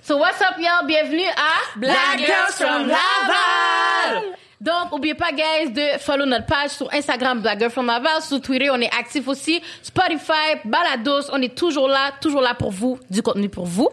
So what's up y'all? Bienvenue à Black Girls from Laval. Donc, oubliez pas, guys, de follow notre page sur Instagram, Black Girls from Laval. Sur Twitter, on est actif aussi. Spotify, Balados, on est toujours là, toujours là pour vous, du contenu pour vous.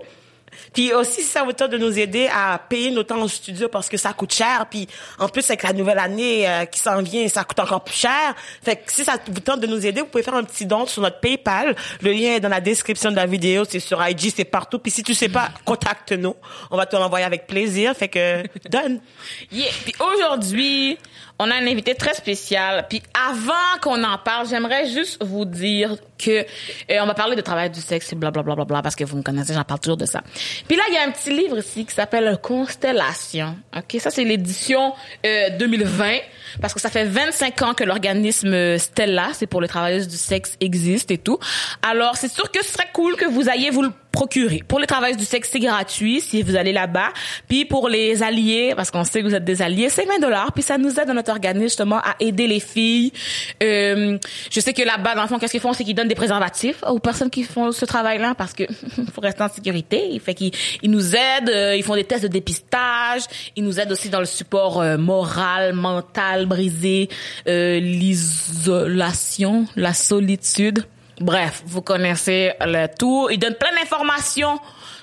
Puis aussi, si ça vous tente de nous aider à payer nos temps au studio parce que ça coûte cher. Puis en plus, avec la nouvelle année euh, qui s'en vient, ça coûte encore plus cher. Fait que si ça vous tente de nous aider, vous pouvez faire un petit don sur notre PayPal. Le lien est dans la description de la vidéo. C'est sur IG, c'est partout. Puis si tu sais pas, contacte-nous. On va te l'envoyer avec plaisir. Fait que donne. Yeah. Puis aujourd'hui, on a un invité très spécial. Puis avant qu'on en parle, j'aimerais juste vous dire que euh, on va parler de travail du sexe blablabla bla, bla, bla, parce que vous me connaissez, j'en parle toujours de ça. Puis là, il y a un petit livre ici qui s'appelle Constellation. OK, ça c'est l'édition euh, 2020 parce que ça fait 25 ans que l'organisme Stella, c'est pour les travailleuses du sexe existe et tout. Alors, c'est sûr que ce serait cool que vous ayez vous le procurer. Pour les travailleuses du sexe, c'est gratuit si vous allez là-bas. Puis pour les alliés, parce qu'on sait que vous êtes des alliés, c'est 20 dollars. Puis ça nous aide dans notre organisme justement à aider les filles. Euh, je sais que là-bas, dans le fond, qu'est-ce qu'ils font, c'est qu'ils donnent des préservatifs aux personnes qui font ce travail-là parce que faut rester en sécurité. Fait qu'ils ils nous aident, euh, ils font des tests de dépistage, ils nous aident aussi dans le support euh, moral, mental, brisé, euh, l'isolation, la solitude. Bref, vous connaissez le tout. Ils donnent plein d'informations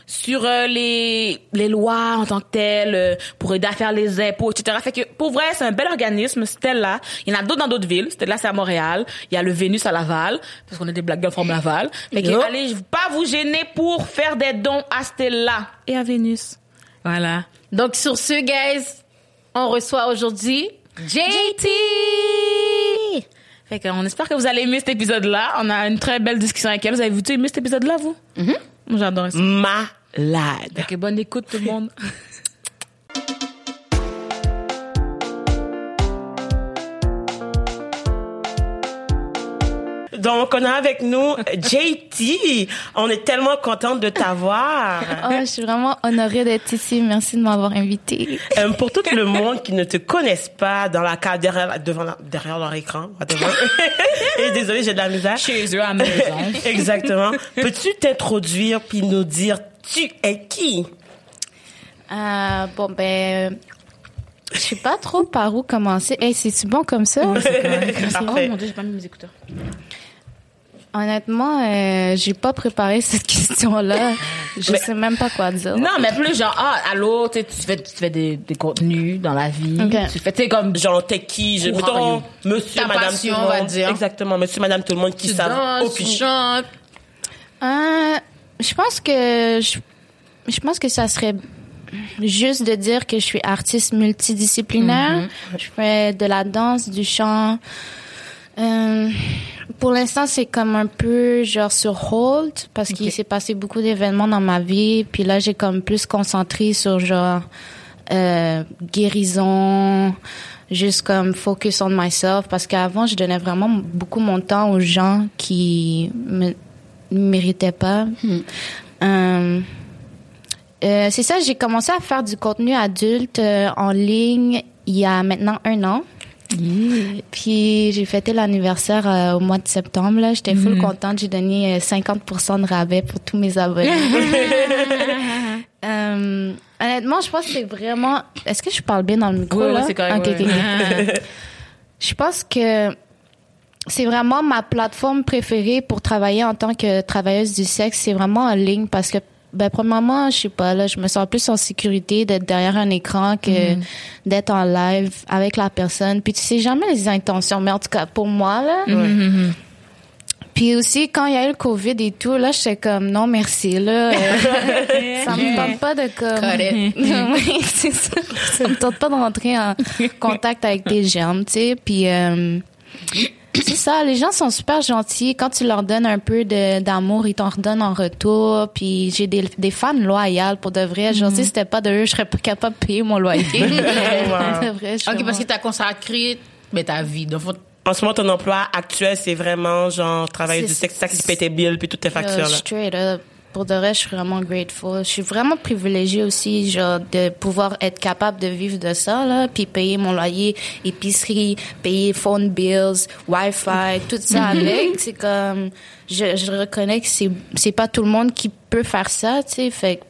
sur euh, les les lois en tant que telles euh, pour aider à faire les impôts etc fait que pour vrai c'est un bel organisme Stella. Il y en a d'autres dans d'autres villes. Stella c'est à Montréal. Il y a le Vénus à Laval parce qu'on est des black girls from Laval. Fait que allez pas vous gêner pour faire des dons à Stella. Et à Vénus. Voilà. Donc sur ce, guys, on reçoit aujourd'hui JT. Fait qu'on espère que vous allez aimer cet épisode là on a une très belle discussion avec elle. Vous avez vu aimé cet épisode là vous Moi, j'adore ça. Malade. Ok, bonne écoute tout le monde. Donc, on a avec nous JT. On est tellement contente de t'avoir. Oh, je suis vraiment honorée d'être ici. Merci de m'avoir invitée. Euh, pour tout le monde qui ne te connaissent pas dans la cave derrière, devant la- derrière leur écran. Et désolé, j'ai de la misère. Chez eux à la maison. Exactement. Peux-tu t'introduire puis nous dire tu es qui? Euh, bon, ben, je sais pas trop par où commencer. Hey, c'est-tu bon comme ça? oh Parfait. mon dieu, j'ai pas mis mes écouteurs. Honnêtement, euh, j'ai pas préparé cette question-là. Je Mais- sais même pas quoi dire. Non, mais plus genre, ah, allô, tu fais, tu fais des, des contenus dans la vie. Tu fais, tu sais, comme, Genre, t'es qui? Je, mettons, monsieur, Ta madame, passion, tout le on va monde. dire. Exactement, monsieur, madame, tout le monde qui savent. Oh, tu puis- chantes. Euh, je pense que je, je pense que ça serait juste de dire que je suis artiste multidisciplinaire. Je fais de la danse, du chant. Euh, pour l'instant, c'est comme un peu genre sur hold parce qu'il s'est passé beaucoup d'événements dans ma vie. Puis là, j'ai comme plus concentré sur genre euh, guérison, juste comme focus on myself parce qu'avant, je donnais vraiment beaucoup mon temps aux gens qui me méritaient pas. Euh, euh, c'est ça, j'ai commencé à faire du contenu adulte euh, en ligne il y a maintenant un an. Puis j'ai fêté l'anniversaire euh, au mois de septembre. J'étais full contente. J'ai donné euh, 50% de rabais pour tous mes abonnés. Euh, honnêtement, je pense que c'est vraiment. Est-ce que je parle bien dans le micro Oui, là? correct, oui. Je pense que c'est vraiment ma plateforme préférée pour travailler en tant que travailleuse du sexe. C'est vraiment en ligne parce que, ben, premièrement, je sais pas, là, je me sens plus en sécurité d'être derrière un écran que d'être en live avec la personne. Puis tu sais jamais les intentions, mais en tout cas, pour moi, là. Puis aussi, quand il y a eu le COVID et tout, là, j'étais comme, non, merci, là. euh, ça me tente pas de comme... Cut oui, c'est ça. Ça me tente pas de rentrer en contact avec des germes, tu sais. Puis, euh, c'est ça, les gens sont super gentils. Quand tu leur donnes un peu de, d'amour, ils t'en redonnent en retour. Puis j'ai des, des fans loyales pour de vrai. Genre, si c'était pas de eux, je serais pas capable de payer mon loyer. de vrai, je suis Ok, parce que t'as consacré ben, ta vie. Donc, faut- En ce moment, ton emploi actuel, c'est vraiment genre travailler C'est- du sexe, ça qui paie tes bills puis toutes tes factures. Là. straight up. Pour de vrai, je suis vraiment grateful. Je suis vraiment privilégiée aussi, genre, de pouvoir être capable de vivre de ça, là, puis payer mon loyer, épicerie, payer phone bills, Wi-Fi, tout ça avec. C'est comme, je, je reconnais que c'est, c'est pas tout le monde qui peut faire ça, tu sais, fait que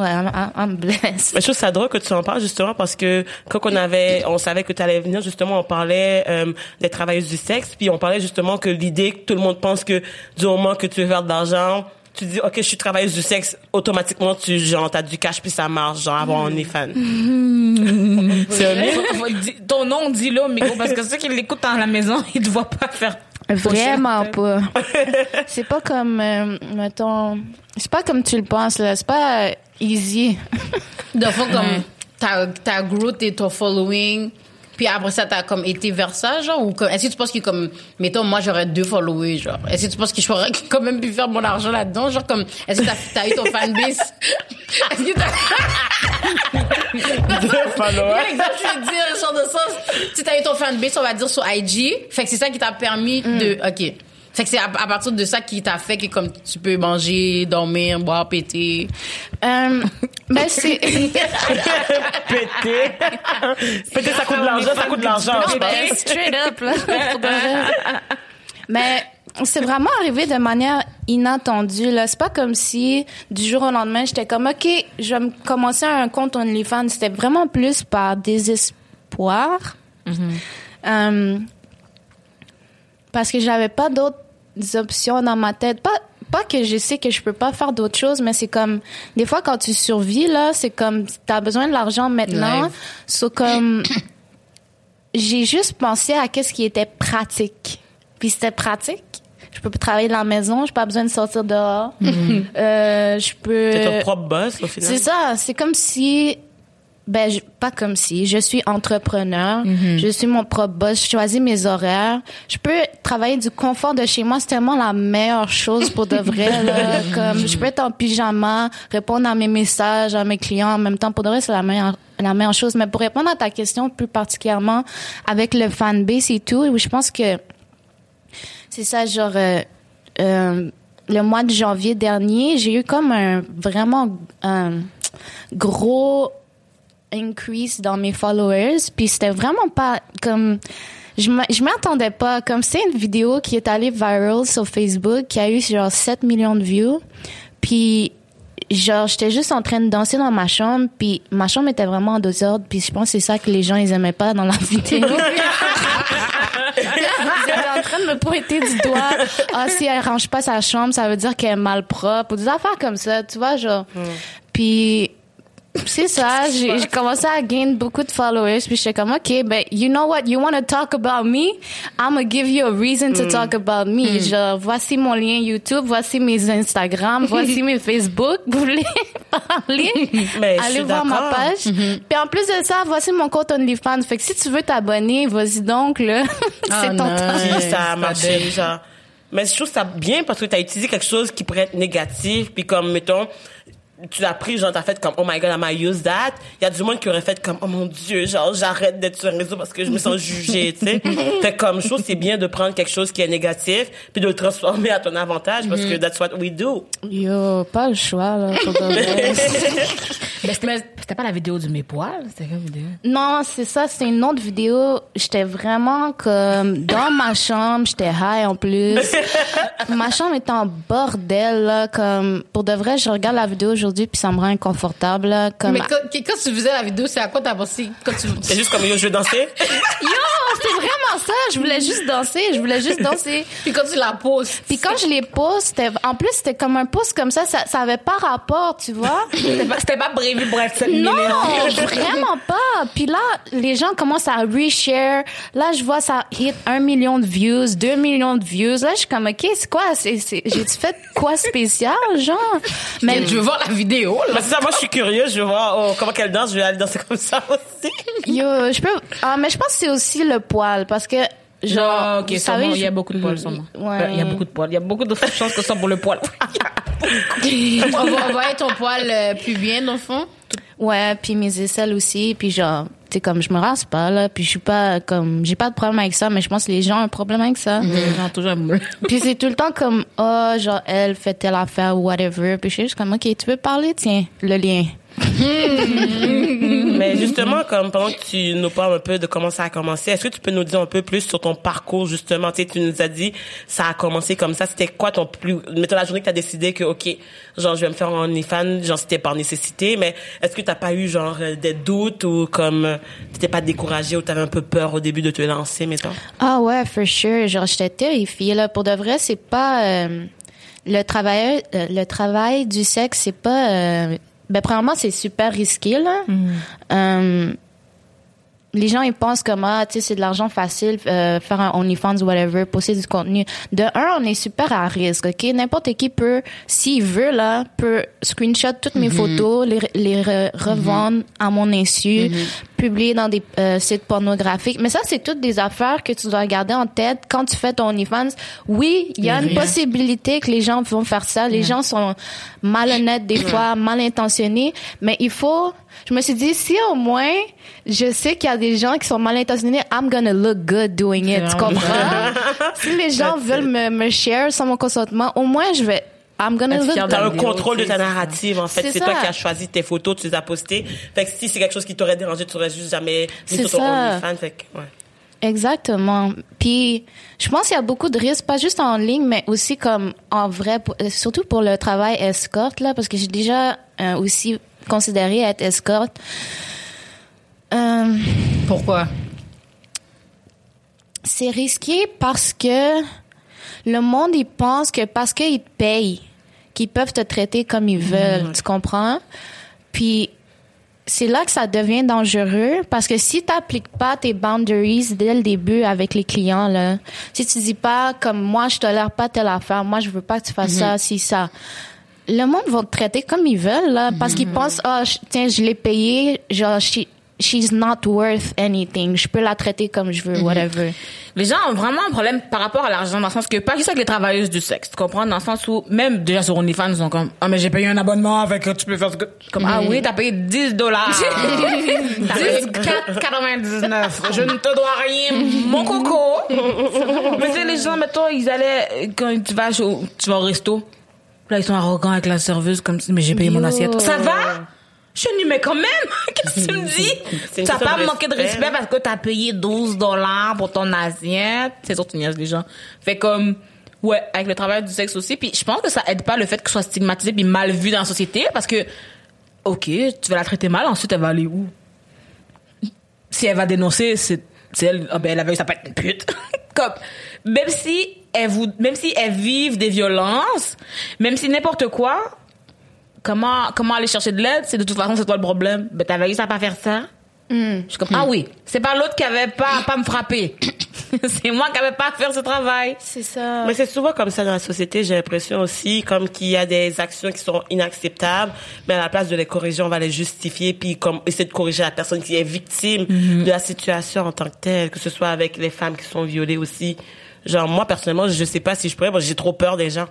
Ouais, I'm, I'm- I'm blessed. Mais je trouve ça drôle que tu en parles justement parce que quand on avait, on savait que tu allais venir justement, on parlait euh, des travailleuses du sexe, puis on parlait justement que l'idée que tout le monde pense que du moment que tu veux faire de l'argent, tu dis ok je suis travailleuse du sexe, automatiquement tu genre t'as du cash puis ça marche genre avoir un fan. C'est un mythe. Ton nom, dis-le au micro, parce que ceux qui l'écoutent à la maison, ils ne voient pas faire. Vraiment pas. c'est pas comme, euh, mettons, c'est pas comme tu le penses, là. C'est pas euh, easy. De fois, comme, t'as, t'as growth et ton following, puis après ça, t'as comme été vers ça, genre, ou comme, est-ce que tu penses que comme, mettons, moi, j'aurais deux followers, genre, est-ce que tu penses que j'aurais quand même pu faire mon argent là-dedans, genre, comme, est-ce que t'as, t'as eu ton fanbase? est-ce que t'as... Deux followers. Je veux dire, genre de sens, si t'as eu ton fanbase, on va dire, sur IG, fait que c'est ça qui t'a permis de, ok. Fait que c'est à, à partir de ça qui t'a fait que comme tu peux manger, dormir, boire, péter. Euh, ben c'est. Péter. Péter ça coûte de l'argent, ça coûte de l'argent. ben, straight up, là. Mais c'est vraiment arrivé de manière inattendue, là. C'est pas comme si, du jour au lendemain, j'étais comme, OK, je vais me commencer un compte OnlyFans. C'était vraiment plus par désespoir. Euh, parce que j'avais pas d'autres options dans ma tête. Pas, pas que je sais que je peux pas faire d'autres choses, mais c'est comme, des fois, quand tu survis, là, c'est comme, t'as besoin de l'argent maintenant. Live. So, comme, j'ai juste pensé à qu'est-ce qui était pratique. Puis c'était pratique. Je peux travailler de la maison, j'ai pas besoin de sortir dehors. Euh, je peux. T'es ton propre boss au final. C'est ça. C'est comme si, ben, je- pas comme si. Je suis entrepreneur. Je suis mon propre boss. Je choisis mes horaires. Je peux travailler du confort de chez moi. C'est tellement la meilleure chose pour de vrai, là. Comme, je peux être en pyjama, répondre à mes messages, à mes clients en même temps. Pour de vrai, c'est la meilleure, la meilleure chose. Mais pour répondre à ta question plus particulièrement avec le fanbase et tout, je pense que c'est ça, genre, euh, euh, le mois de janvier dernier, j'ai eu comme un vraiment un gros increase dans mes followers. Puis c'était vraiment pas comme. Je m'a- je m'attendais pas. Comme c'est une vidéo qui est allée viral sur Facebook, qui a eu genre 7 millions de views. Puis genre j'étais juste en train de danser dans ma chambre puis ma chambre était vraiment en désordre puis je pense que c'est ça que les gens ils aimaient pas dans la vidéo ils étaient en train de me pointer du doigt ah si elle range pas sa chambre ça veut dire qu'elle est mal propre ou des affaires comme ça tu vois genre puis c'est ça, j'ai j'ai commencé à gain beaucoup de followers, puis j'étais comme, OK, ben, you know what, you want to talk about me? I'm gonna give you a reason to talk about me. Genre, voici mon lien YouTube, voici mes Instagram, voici mes Facebook. Vous voulez parler? Mais je Allez voir ma page. Puis en plus de ça, voici mon compte OnlyFans. Fait que si tu veux t'abonner, vas-y donc, là. c'est ton non. temps. Ça a marché, genre. Mais je trouve ça bien parce que tu as utilisé quelque chose qui pourrait être négatif, puis comme, mettons, tu l'as pris, genre, t'as fait comme, oh my god, I might use that? Il y a du monde qui aurait fait comme, oh mon dieu, genre, j'arrête d'être sur un réseau parce que je me sens jugée, tu sais. fait comme, je trouve que c'est bien de prendre quelque chose qui est négatif, puis de le transformer à ton avantage parce que that's what we do. Yo, pas le choix, là. Mais c'était c'était pas la vidéo du mes poils, c'était quelle vidéo? Non, c'est ça, c'est une autre vidéo. J'étais vraiment comme dans ma chambre, j'étais high en plus. ma chambre était en bordel, là, comme pour de vrai, je regarde la vidéo aujourd'hui puis ça me rend inconfortable, comme Mais quand, quand tu faisais la vidéo, c'est à quoi t'as pensé? Quand tu... C'est juste comme, yo, je veux dancer. Yo, c'était vraiment ça, je voulais juste danser, je voulais juste danser. Puis quand tu la poses. Puis quand je les pose, c'était en plus c'était comme un pouce comme ça, ça ça avait pas rapport, tu vois C'était pas, pas prévu pour être 7 Non, vraiment pas. Puis là, les gens commencent à reshare. Là, je vois ça hit un million de views, deux millions de views. Là, je suis comme, OK, c'est quoi? C'est, j'ai-tu fait quoi spécial, genre? Mais tu veux voir la vidéo, là? Ça, moi, je suis curieux, je veux voir, oh, comment qu'elle danse, je vais aller danser comme ça aussi. yo, je peux, ah, mais je pense que c'est aussi le poil parce que, genre, Genre, ok, vous savez, il y a beaucoup de poils, sûrement. Ouais. Il y a beaucoup de poils. Il y a beaucoup de chances que ce soit pour le poil. on va envoyer ton poil euh, plus bien, dans le fond. Ouais, puis mes aisselles aussi, puis genre, tu sais, comme je me rase pas, là, puis je suis pas, comme, j'ai pas de problème avec ça, mais je pense que les gens ont un problème avec ça. Genre, toujours un moule. Puis c'est tout le temps comme, oh, genre, elle fait telle affaire ou whatever. Puis je suis juste comme, OK, tu veux parler? Tiens, le lien. Mais justement, comme pendant que tu nous parles un peu de comment ça a commencé, est-ce que tu peux nous dire un peu plus sur ton parcours justement? Tu sais, tu nous as dit ça a commencé comme ça. C'était quoi ton plus mettons la journée que tu as décidé que ok, genre je vais me faire un OnlyFans, genre c'était par nécessité, mais est-ce que t'as pas eu genre euh, des doutes ou comme euh, t'étais pas découragé ou t'avais un peu peur au début de te lancer, mettons? Ah ouais, for sure. Genre, j'étais terrifiée, là. Pour de vrai, c'est pas... euh, le travail, euh, le travail du sexe, c'est pas... euh, ben, premièrement, c'est super risqué, là. Euh, les gens, ils pensent comme, ah, tu sais, c'est de l'argent facile, euh, faire un OnlyFans whatever, poster du contenu. De un, on est super à risque, OK? N'importe qui peut, s'il veut, là, peut screenshot toutes mes photos, les, les re- revendre à mon insu, publier dans des euh, sites pornographiques. Mais ça, c'est toutes des affaires que tu dois garder en tête quand tu fais ton OnlyFans. Oui, il y a une possibilité que les gens vont faire ça. Les gens sont malhonnêtes des fois, mal intentionnés, mais il faut je me suis dit si au moins je sais qu'il y a des gens qui sont mal intentionnés, I'm gonna look good doing it. Tu comprends? si les gens That's veulent me, me share sans mon consentement, au moins je vais I'm gonna look. T'as un contrôle de ta narrative, en fait. C'est toi qui as choisi tes photos, tu les as postées. Fait que si c'est quelque chose qui t'aurait dérangé, tu aurais juste jamais mis sur ton. OnlyFans. Fait que, ouais. Exactement. Puis, je pense qu'il y a beaucoup de risques, pas juste en ligne, mais aussi comme en vrai, euh, surtout pour le travail escorte, là, parce que j'ai déjà euh, aussi considéré être escorte. Euh, Pourquoi? c'est risqué parce que le monde, il pense que parce qu'ils te payent, qu'ils peuvent te traiter comme ils veulent. Tu comprends? Puis, c'est là que ça devient dangereux parce que si t'appliques pas tes boundaries dès le début avec les clients, là, si tu dis pas comme moi, je tolère pas telle affaire, moi, je veux pas que tu fasses ça, si ça. Le monde va te traiter comme ils veulent, là, parce qu'ils pensent, je- tiens, je l'ai payé, genre, she- she's not worth anything. Je peux la traiter comme je veux, whatever. Les gens ont vraiment un problème par rapport à l'argent, dans le sens que, pas juste avec les travailleuses du sexe, tu comprends? Dans le sens où, même déjà sur OnlyFans, ils sont comme, ah, mais j'ai payé un abonnement, avec tu peux faire ce que, comme, ah oui, t'as payé 10 dollars. 10,99. Je ne te dois rien, mon coco. mais tu sais, les gens, mettons, ils allaient, quand tu vas, au- tu vas au resto, là, ils sont arrogants avec la serveuse, comme si, mais j'ai payé mon assiette. Ça va? Je dis, mais quand même, qu'est-ce que tu me dis? Question pas manqué de respect. respect parce que t'as payé 12 dollars pour ton assiette. C'est sûr, tu niaises les gens. Fait comme, ouais, avec le travail du sexe aussi. Puis je pense que ça aide pas le fait que soit stigmatisé puis mal vu dans la société parce que, ok, tu vas la traiter mal, ensuite elle va aller où? Si elle va dénoncer, c'est, elle, ah ben elle avait, ça peut être une pute. comme, même si elle vous, même si elles vivent des violences, même si n'importe quoi, comment, comment aller chercher de l'aide? C'est de toute façon, c'est toi le problème. Ben, t'avais réussi à pas faire ça? Je suis comme, ah oui, c'est pas l'autre qui avait pas, pas me frapper. c'est moi qui avait pas à faire ce travail. C'est ça. Mais c'est souvent comme ça dans la société, j'ai l'impression aussi, comme qu'il y a des actions qui sont inacceptables, mais à la place de les corriger, on va les justifier, puis comme essayer de corriger la personne qui est victime de la situation en tant que telle, que ce soit avec les femmes qui sont violées aussi. Genre, moi, personnellement, je sais pas si je pourrais, moi, j'ai trop peur des gens.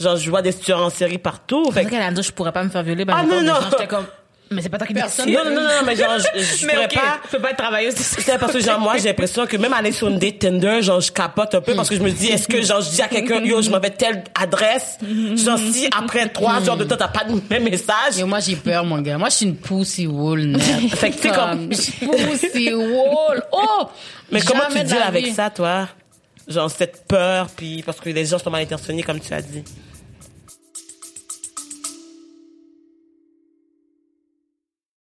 Genre, je vois des tueurs en série partout. C'est Fait vrai que- qu'elle a dit, je pourrais pas me faire violer. Ben, Ah, non, non. J'étais comme, mais c'est pas toi qui Personne- non, non, non, non, mais genre, je, je mais pourrais pas. tu peux pas être travailleuse. C'est parce que genre moi j'ai l'impression que même aller sur une date Tinder genre je capote un peu parce que je me dis est-ce que genre je dis à quelqu'un yo je m'en vais telle adresse? Genre si après trois heures de temps t'as pas de même message Et moi, j'ai peur, mon gars. Moi, je suis une pussy net. Fait que tu comme- Pussy wool. Oh! mais comment tu deals avec ça toi? Genre cette peur puis parce que les gens sont mal intentionnés comme tu as dit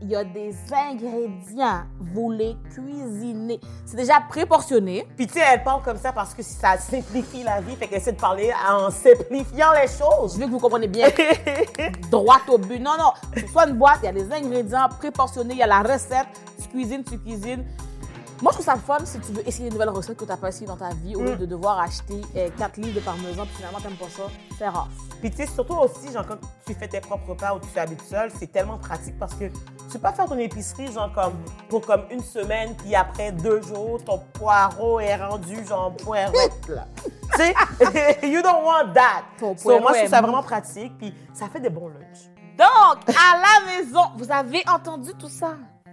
il y a des ingrédients. Vous les cuisinez. C'est déjà préportionné. Puis tu sais, elle parle comme ça parce que ça simplifie la vie. Fait qu'elle essaie de parler en simplifiant les Je choses. veux que vous compreniez bien. Droit au but. Non, non. Soit une boîte, il y a des ingrédients préportionnés, il y a la recette. Tu cuisines, tu cuisines. Moi, je trouve ça le fun si tu veux essayer une nouvelle recette que tu n'as pas essayé dans ta vie au lieu de devoir acheter 4 livres de parmesan puis finalement, t'aimes pas ça. C'est rare. Puis tu sais, surtout aussi, genre, quand tu fais tes propres repas ou tu habites seul, c'est tellement pratique parce que tu peux pas faire ton épicerie, genre, comme, pour comme une semaine, puis après deux jours, ton poireau est rendu, genre, poireau, là. tu sais, you don't want that. Ton So, poireau moi, je trouve ça vraiment pratique, puis ça fait des bons lunchs. Donc, à la maison, vous avez entendu tout ça?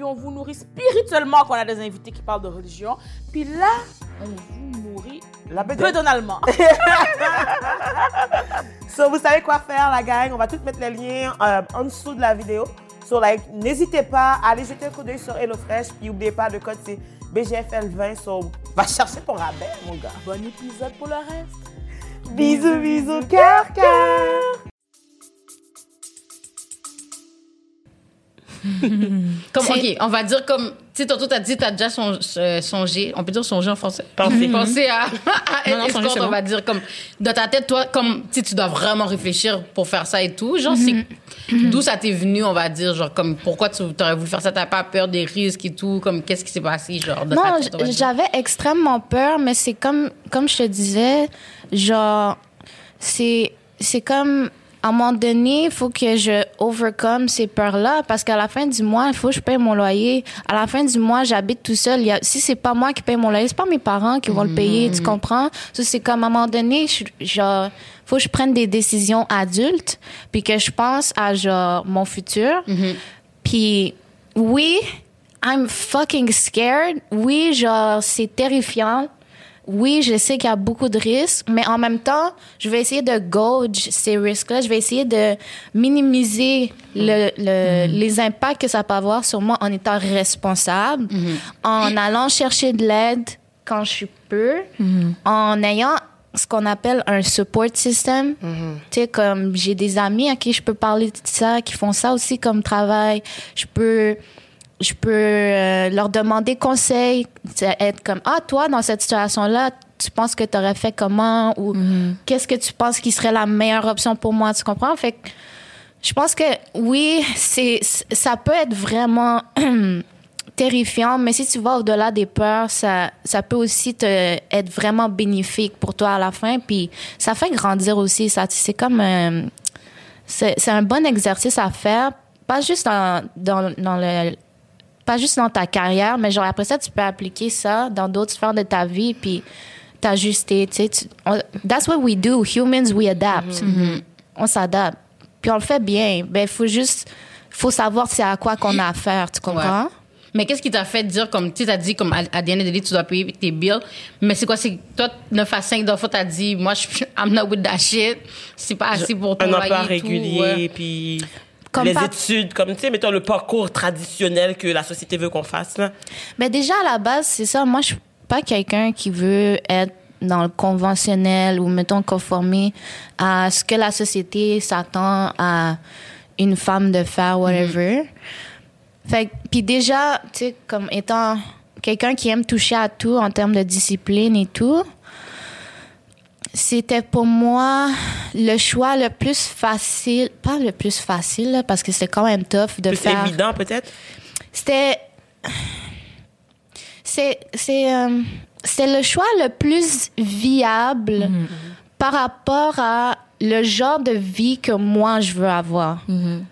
puis on vous nourrit spirituellement, qu'on a des invités qui parlent de religion. Puis là, on vous nourrit La bedonalement. So, vous savez quoi faire, la gang. On va tout mettre les liens euh, en dessous de la vidéo. So, like, n'hésitez pas à aller jeter un coup d'œil sur HelloFresh. Puis, n'oubliez pas, le code, c'est BGFL20. So, va chercher ton rabais, mon gars. bon épisode pour le reste. Bisous, bisous, cœur, cœur. Comme, OK, on va dire comme... Tu sais, tantôt, t'as dit, t'as déjà son- euh, songé... On peut dire songé en français? Pensez. Penser à, à Non, escorte, on bon. va dire comme... Dans ta tête, toi, comme... Tu tu dois vraiment réfléchir pour faire ça et tout. Genre, c'est... D'où ça t'est venu, on va dire? Genre, comme, pourquoi tu aurais voulu faire ça? T'as pas peur des risques et tout? Comme, qu'est-ce qui s'est passé, genre, dans ta Non, j'avais extrêmement peur, mais c'est comme, comme je te disais, genre, c'est, c'est comme, à un moment donné, il faut que je overcome ces peurs-là parce qu'à la fin du mois, il faut que je paye mon loyer. À la fin du mois, j'habite tout seul. Il y a, si c'est pas moi qui paye mon loyer, c'est pas mes parents qui vont le payer, tu comprends? Ça, c'est comme, à un moment donné, je, genre, faut que je prenne des décisions adultes puis que je pense à, genre, mon futur. Puis oui, I'm fucking scared. Oui, genre, c'est terrifiant. Oui, je sais qu'il y a beaucoup de risques, mais en même temps, je vais essayer de gauge ces risques-là. Je vais essayer de minimiser le, le- les impacts que ça peut avoir sur moi en étant responsable, en allant chercher de l'aide quand je peux, en ayant ce qu'on appelle un support system. Tu sais, comme j'ai des amis à qui je peux parler de ça, qui font ça aussi comme travail. Je peux je peux euh, leur demander conseil, être comme ah toi dans cette situation là, tu penses que tu aurais fait comment ou qu'est-ce que tu penses qui serait la meilleure option pour moi, tu comprends? Fait que je pense que oui, c'est ça peut être vraiment terrifiant, mais si tu vas au-delà des peurs, ça, ça peut aussi te être vraiment bénéfique pour toi à la fin. Puis ça fait grandir aussi. Ça, c'est comme euh, c'est c'est un bon exercice à faire, pas juste dans, dans, dans le pas juste dans ta carrière, mais genre après ça, tu peux appliquer ça dans d'autres sphères de ta vie, puis t'ajuster. Tu sais, tu- on- that's what we do. Humans, we adapt. On s'adapte. Puis on le fait bien. Ben, faut juste, faut savoir c'est à quoi qu'on a affaire. Tu comprends? Ouais. Mais qu'est-ce qui t'a fait dire, comme, tu sais, t'as dit, comme, à, à the end of the day, tu dois payer tes bills. Mais c'est quoi, c'est toi, 9 à 5 d'enfants, t'as dit, moi, je suis, I'm not with that shit. C'est pas assez pour ton Un emploi régulier, ouais. puis Comme les pas- études, comme, tu sais, mettons le parcours traditionnel que la société veut qu'on fasse, là. Mais déjà, à la base, c'est ça. Moi, je suis pas quelqu'un qui veut être dans le conventionnel ou, mettons, conformer à ce que la société s'attend à une femme de faire, whatever. Fait que- puis déjà, tu sais, comme étant quelqu'un qui aime toucher à tout en termes de discipline et tout, c'était pour moi le choix le plus facile, pas le plus facile, là, parce que c'est quand même tough de Plus faire évident, peut-être? c'était c'est c'est euh, c'est le choix le plus viable par rapport à le genre de vie que moi je veux avoir.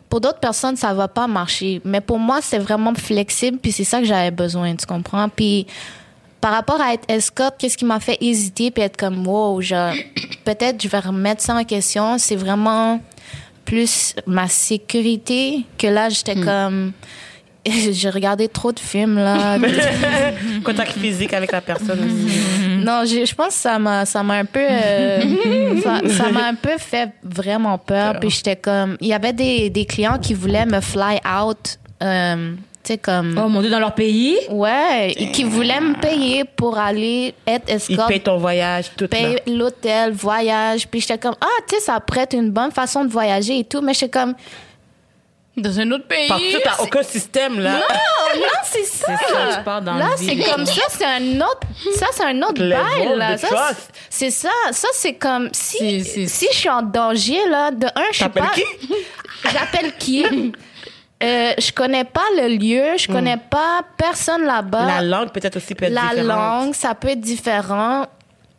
Pour d'autres personnes, ça va pas marcher. Mais pour moi, c'est vraiment flexible, puis c'est ça que j'avais besoin, tu comprends? Puis par rapport à être escorte, qu'est-ce qui m'a fait hésiter puis être comme wow, genre peut-être je vais remettre ça en question. C'est vraiment plus ma sécurité que là j'étais comme j'ai regardé trop de films là. Contact physique avec la personne aussi. non, j'ai- je pense que ça m'a ça m'a un peu euh, ça m'a un peu fait vraiment peur puis j'étais comme il y avait des des clients qui voulaient me fly out euh, sais comme Oh mon dieu, dans leur pays? Ouais, et qui voulaient me payer pour aller être escorte, paye ton voyage, tout paye l'hôtel, voyage. Puis j'étais comme, ah, tu sais, ça prête une bonne façon de voyager et tout. Mais j'étais comme, Dans un autre pays? Parce que t'as aucun système, là. oh, là, c'est ça. C'est ça, tu pars dans là, le c'est comme ça, c'est un autre, ça, c'est un autre bail, là. Ça, c'est ça. Ça, c'est comme, si, si je suis en danger, là, de un, je suis pas. qui? J'appelle qui? Euh, je connais pas le lieu, je connais pas personne là-bas. La langue peut-être aussi peut être La différente. langue, ça peut être différent.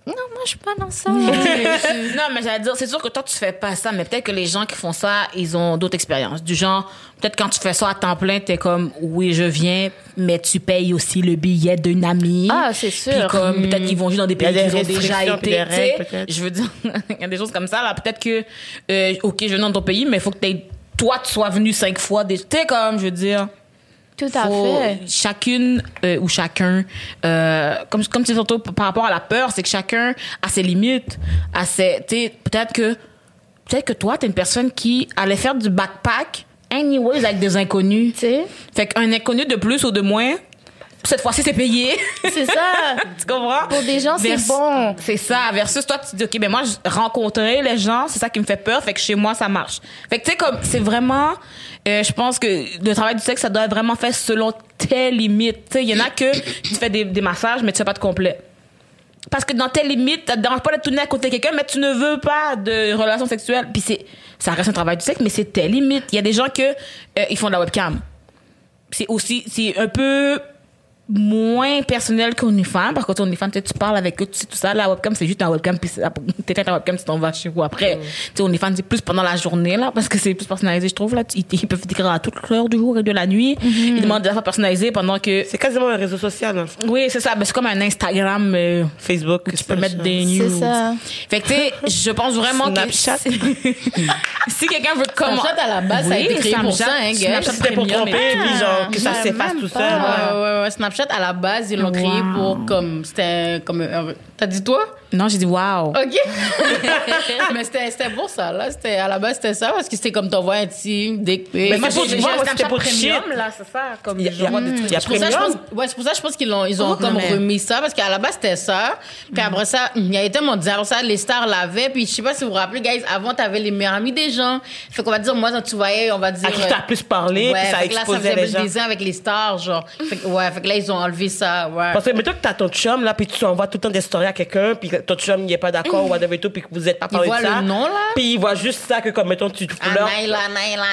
Non, moi, je suis pas dans ça. non, mais j'allais dire, c'est sûr que toi, tu fais pas ça, mais peut-être que les gens qui font ça, ils ont d'autres expériences. Du genre, peut-être quand tu fais ça à temps plein, t'es comme, oui, je viens, mais tu payes aussi le billet d'une amie. Ah, c'est sûr. Puis comme, peut-être qu'ils vont juste dans des pays qu'ils ont déjà été. règles, je veux dire, il y a des choses comme ça, là. Peut-être que, euh, OK, je viens dans ton pays, mais il faut que t'aies- toi, tu sois venu cinq fois. Tu sais, comme, je veux dire. Tout à fait. Chacune euh, ou chacun, euh, comme, comme tu dis surtout par rapport à la peur, c'est que chacun a ses limites. A ses, tu sais, peut-être que, peut-être que toi, t'es une personne qui allait faire du backpack, anyways, avec des inconnus. Tu sais, Fait qu'un inconnu de plus ou de moins, cette fois-ci, c'est payé. c'est ça. tu comprends? Pour des gens, c'est bon. C'est ça. Versus toi, tu te dis, OK, ben moi, rencontrer les gens, c'est ça qui me fait peur. Fait que chez moi, ça marche. Fait que, tu sais, comme, c'est vraiment, euh, je pense que le travail du sexe, ça doit être vraiment fait selon tes limites. Tu sais, il y en a que tu fais des, des massages, mais tu fais pas de complet. Parce que dans tes limites, ça te dérange pas de tourner à côté de quelqu'un, mais tu ne veux pas de relation sexuelle. Puis c'est, ça reste un travail du sexe, mais c'est tes limites. Il y a des gens que, euh, ils font de la webcam. C'est aussi, c'est un peu moins personnel qu'OnlyFans. Parce que quand OnlyFans, tu sais, tu parles avec eux, tu sais, tout ça. La webcam, c'est juste un webcam, puis t'éteins ta webcam, tu t'en vas chez vous après. Tu sais, OnlyFans, c'est plus pendant la journée, là, parce que c'est plus personnalisé, je trouve, là. Ils, ils peuvent t'écrire à toute l'heure du jour et de la nuit. Ils demandent des affaires personnalisées pendant que... C'est quasiment un réseau social, fond. Oui, c'est ça. Ben, c'est comme un Instagram, euh, Facebook. tu peux mettre des news. C'est ça. Fait que, tu sais, je pense vraiment Snapchat. que... si quelqu'un veut comment... Snapchat, à la base, ça a été créé pour ça, hein, gars. Snapchat C'était pour tromper, puis genre, que ça s'efface tout seul. Ouais, ouais. ouais, ouais. Snapchat, à la base, ils l'ont créé Wow. pour comme. C'était comme. un- T'as dit toi? Non, j'ai dit, wow. OK. mais c'était c'était pour ça, là. C'était- À la base, c'était ça, parce que c'était comme t'envoies un dick pic. Mais Moi, c'est pour- moi, c'était pour Premium, shit. là, c'est ça. Comme Il y a, il y a- il y a pour ça, je pense, ouais, c'est pour ça, je pense qu'ils ont, ils ont Oh, comme mais- remis ça, parce qu'à la base, c'était ça. Puis après ça, il y a été mondial. Après ça, les stars l'avaient. Puis je sais pas si vous vous rappelez, guys, avant, t'avais les meilleurs amis des gens. Fait qu'on va dire, moi, quand tu voyais, on va dire. À qui t'as plus parlé, ouais, puis ça là, ça exposait faisait les gens. des ans avec les stars, genre. Fait que, ouais, fait que là, ils ont enlevé ça, ouais. Parce que mettons que t'as ton chum, là, puis tu envoies tout le temps des stories à quelqu'un, puis que ton chum, il est pas d'accord, ou whatever et tout, puis que vous êtes pas Il parlé voit de ça. le nom, là? Puis il voit juste ça, que comme, mettons, tu Ah, pleures.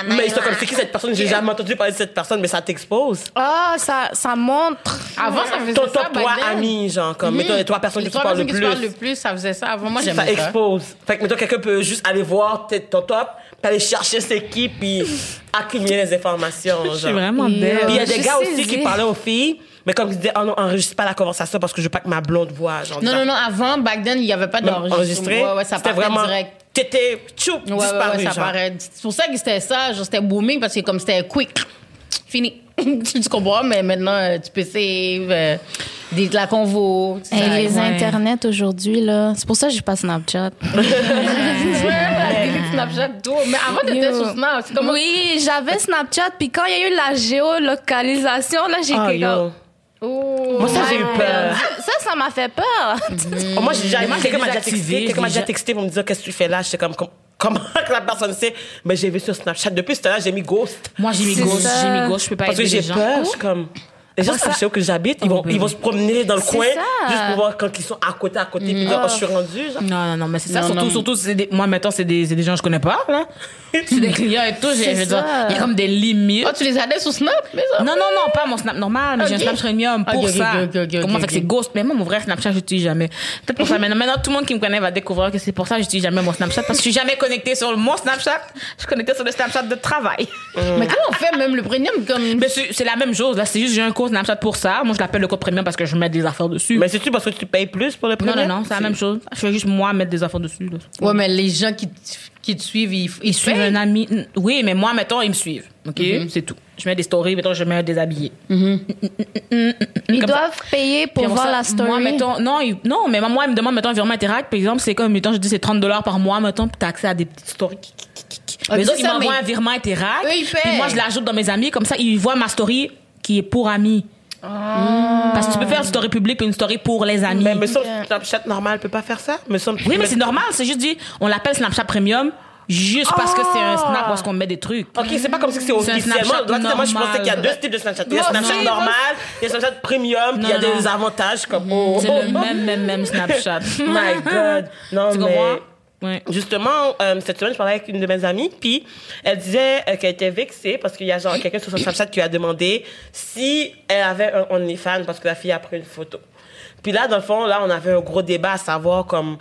Mais ils sont comme, c'est qui cette personne? J'ai jamais entendu parler de cette personne, mais ça t'expose. Ah, ça, ça montre. Avant, ça faisait Ton ça. top back 3 then. amis, genre, comme, mettons, les trois personnes Les qui trois parlent le personnes qui se parlent le plus. plus, ça faisait ça. Avant, moi, Ça j'aimais ça. expose. Fait que, mettons, quelqu'un peut juste aller voir ton top, puis aller chercher c'est qui, puis accumuler les informations, genre. Je suis vraiment belle. Puis il y a des gars aussi qui parlaient aux filles, mais comme ils disaient, oh non, enregistre pas la conversation parce que je veux pas que ma blonde voit, genre. Non, ça. non, non, avant, back then, il n'y avait pas d'enregistrement. enregistré. Ouais, ouais, ça partait vraiment. direct. T'étais tchou, Ouais, ouais, disparu, ouais, ça genre. paraît. C'est pour ça que c'était ça, genre, c'était booming parce que comme c'était quick, fini. tu comprends, mais maintenant, euh, tu peux save euh, des, de la convo. tu Et sais, les ouais. internets aujourd'hui, là. C'est pour ça que j'ai pas Snapchat. Snapchat, tout. Mais avant, t'étais sur Snap. C'est comme Oui, j'avais Snapchat, puis quand il y a eu la géolocalisation, là, j'ai comme, Oh. Moi, ça, j'ai eu peur. Ça, ça m'a fait peur. Oh, moi, j'ai déjà, quelqu'un m'a déjà texté, quelqu'un m'a déjà. texté pour me dire qu'est-ce que tu fais là? J'étais comme, com- comment que la personne sait? Mais j'ai vu sur Snapchat. Depuis ce temps-là, j'ai mis ghost. Moi, j'ai mis ça. j'ai mis gauche, je peux pas Parce que j'ai les gens. peur. Je suis comme, Les gens savent chez où que j'habite, ils vont, Oh, ils vont se promener dans le coin ça. juste pour voir quand ils sont à côté, à côté, puis dire, oh, je suis rendu. genre. Non, non, non, mais c'est ça. Non, surtout, non. surtout, c'est des, moi, mettons, c'est des, c'est des gens que je connais pas, là. c'est des clients et tout. Je veux dire, ça. il y a comme des limites. Oh, tu les adais sur Snap, mais ça? Non, non, non, pas mon Snap normal, mais j'ai un. Snap Premium pour Ok, ok, ça. ok, ok, ok, Pour moi, ok, fait que c'est. Ghost? Mais moi, mon vrai Snapchat, je l'utilise jamais. Peut-être pour ça. Maintenant, maintenant, tout le monde qui me connaît va découvrir que c'est pour ça que j'utilise jamais mon Snapchat parce que je suis jamais connectée sur mon Snapchat. Je suis connectée sur le Snapchat de travail. Mais comment on fait même le premium comme. Mais c'est la même chose. Là, c'est juste j'ai un Snapchat pour ça. Moi, je l'appelle le compte Premium parce que je mets des affaires dessus. Mais c'est-tu parce que tu payes plus pour le non, premier? non, non, c'est la même chose. Je fais juste moi mettre des affaires dessus. là. Ouais, mais les gens qui, qui te suivent, ils, Ils suivent un ami. Oui, mais moi, mettons, ils me suivent. OK? C'est tout. Je mets des stories, mettons, je mets déshabillé. Ils Comme doivent payer pour Puis voir ça, la story. Moi, mettons, non, non, mais moi, il me demande, mettons, un virement Interact, par exemple, c'est comme, mettons, je dis c'est 30 dollars par mois, mettons, puis t'as accès à des petites stories. Ah, les ils m'envoient mais- un virement Interact. Eux, ils Puis moi, je l'ajoute dans mes amis, comme ça, ils voient ma story qui est pour amis. Parce que tu peux faire une story publique et une story pour les amis. Mais me semble Snapchat normal peut pas faire ça. Me semble oui, mais c'est normal, c'est juste dit, on l'appelle Snapchat Premium, juste parce que c'est un snap où est-ce qu'on met des trucs. Ok, c'est pas comme si c'est officiellement. Snapchat Moi, moi, je pensais qu'il y a deux types de Snapchat. Il y a Snapchat non. normal, il y a Snapchat premium, puis il y a des avantages comme. Oh, C'est le même, même, même Snapchat. My God. Non, Tu mais. comprends? Ouais. Justement, euh, cette semaine, je parlais avec une de mes amies, puis elle disait euh, qu'elle était vexée parce qu'il y a genre quelqu'un sur son Snapchat qui lui a demandé si elle avait un OnlyFans parce que la fille a pris une photo. Puis là, dans le fond, là, on avait un gros débat à savoir comme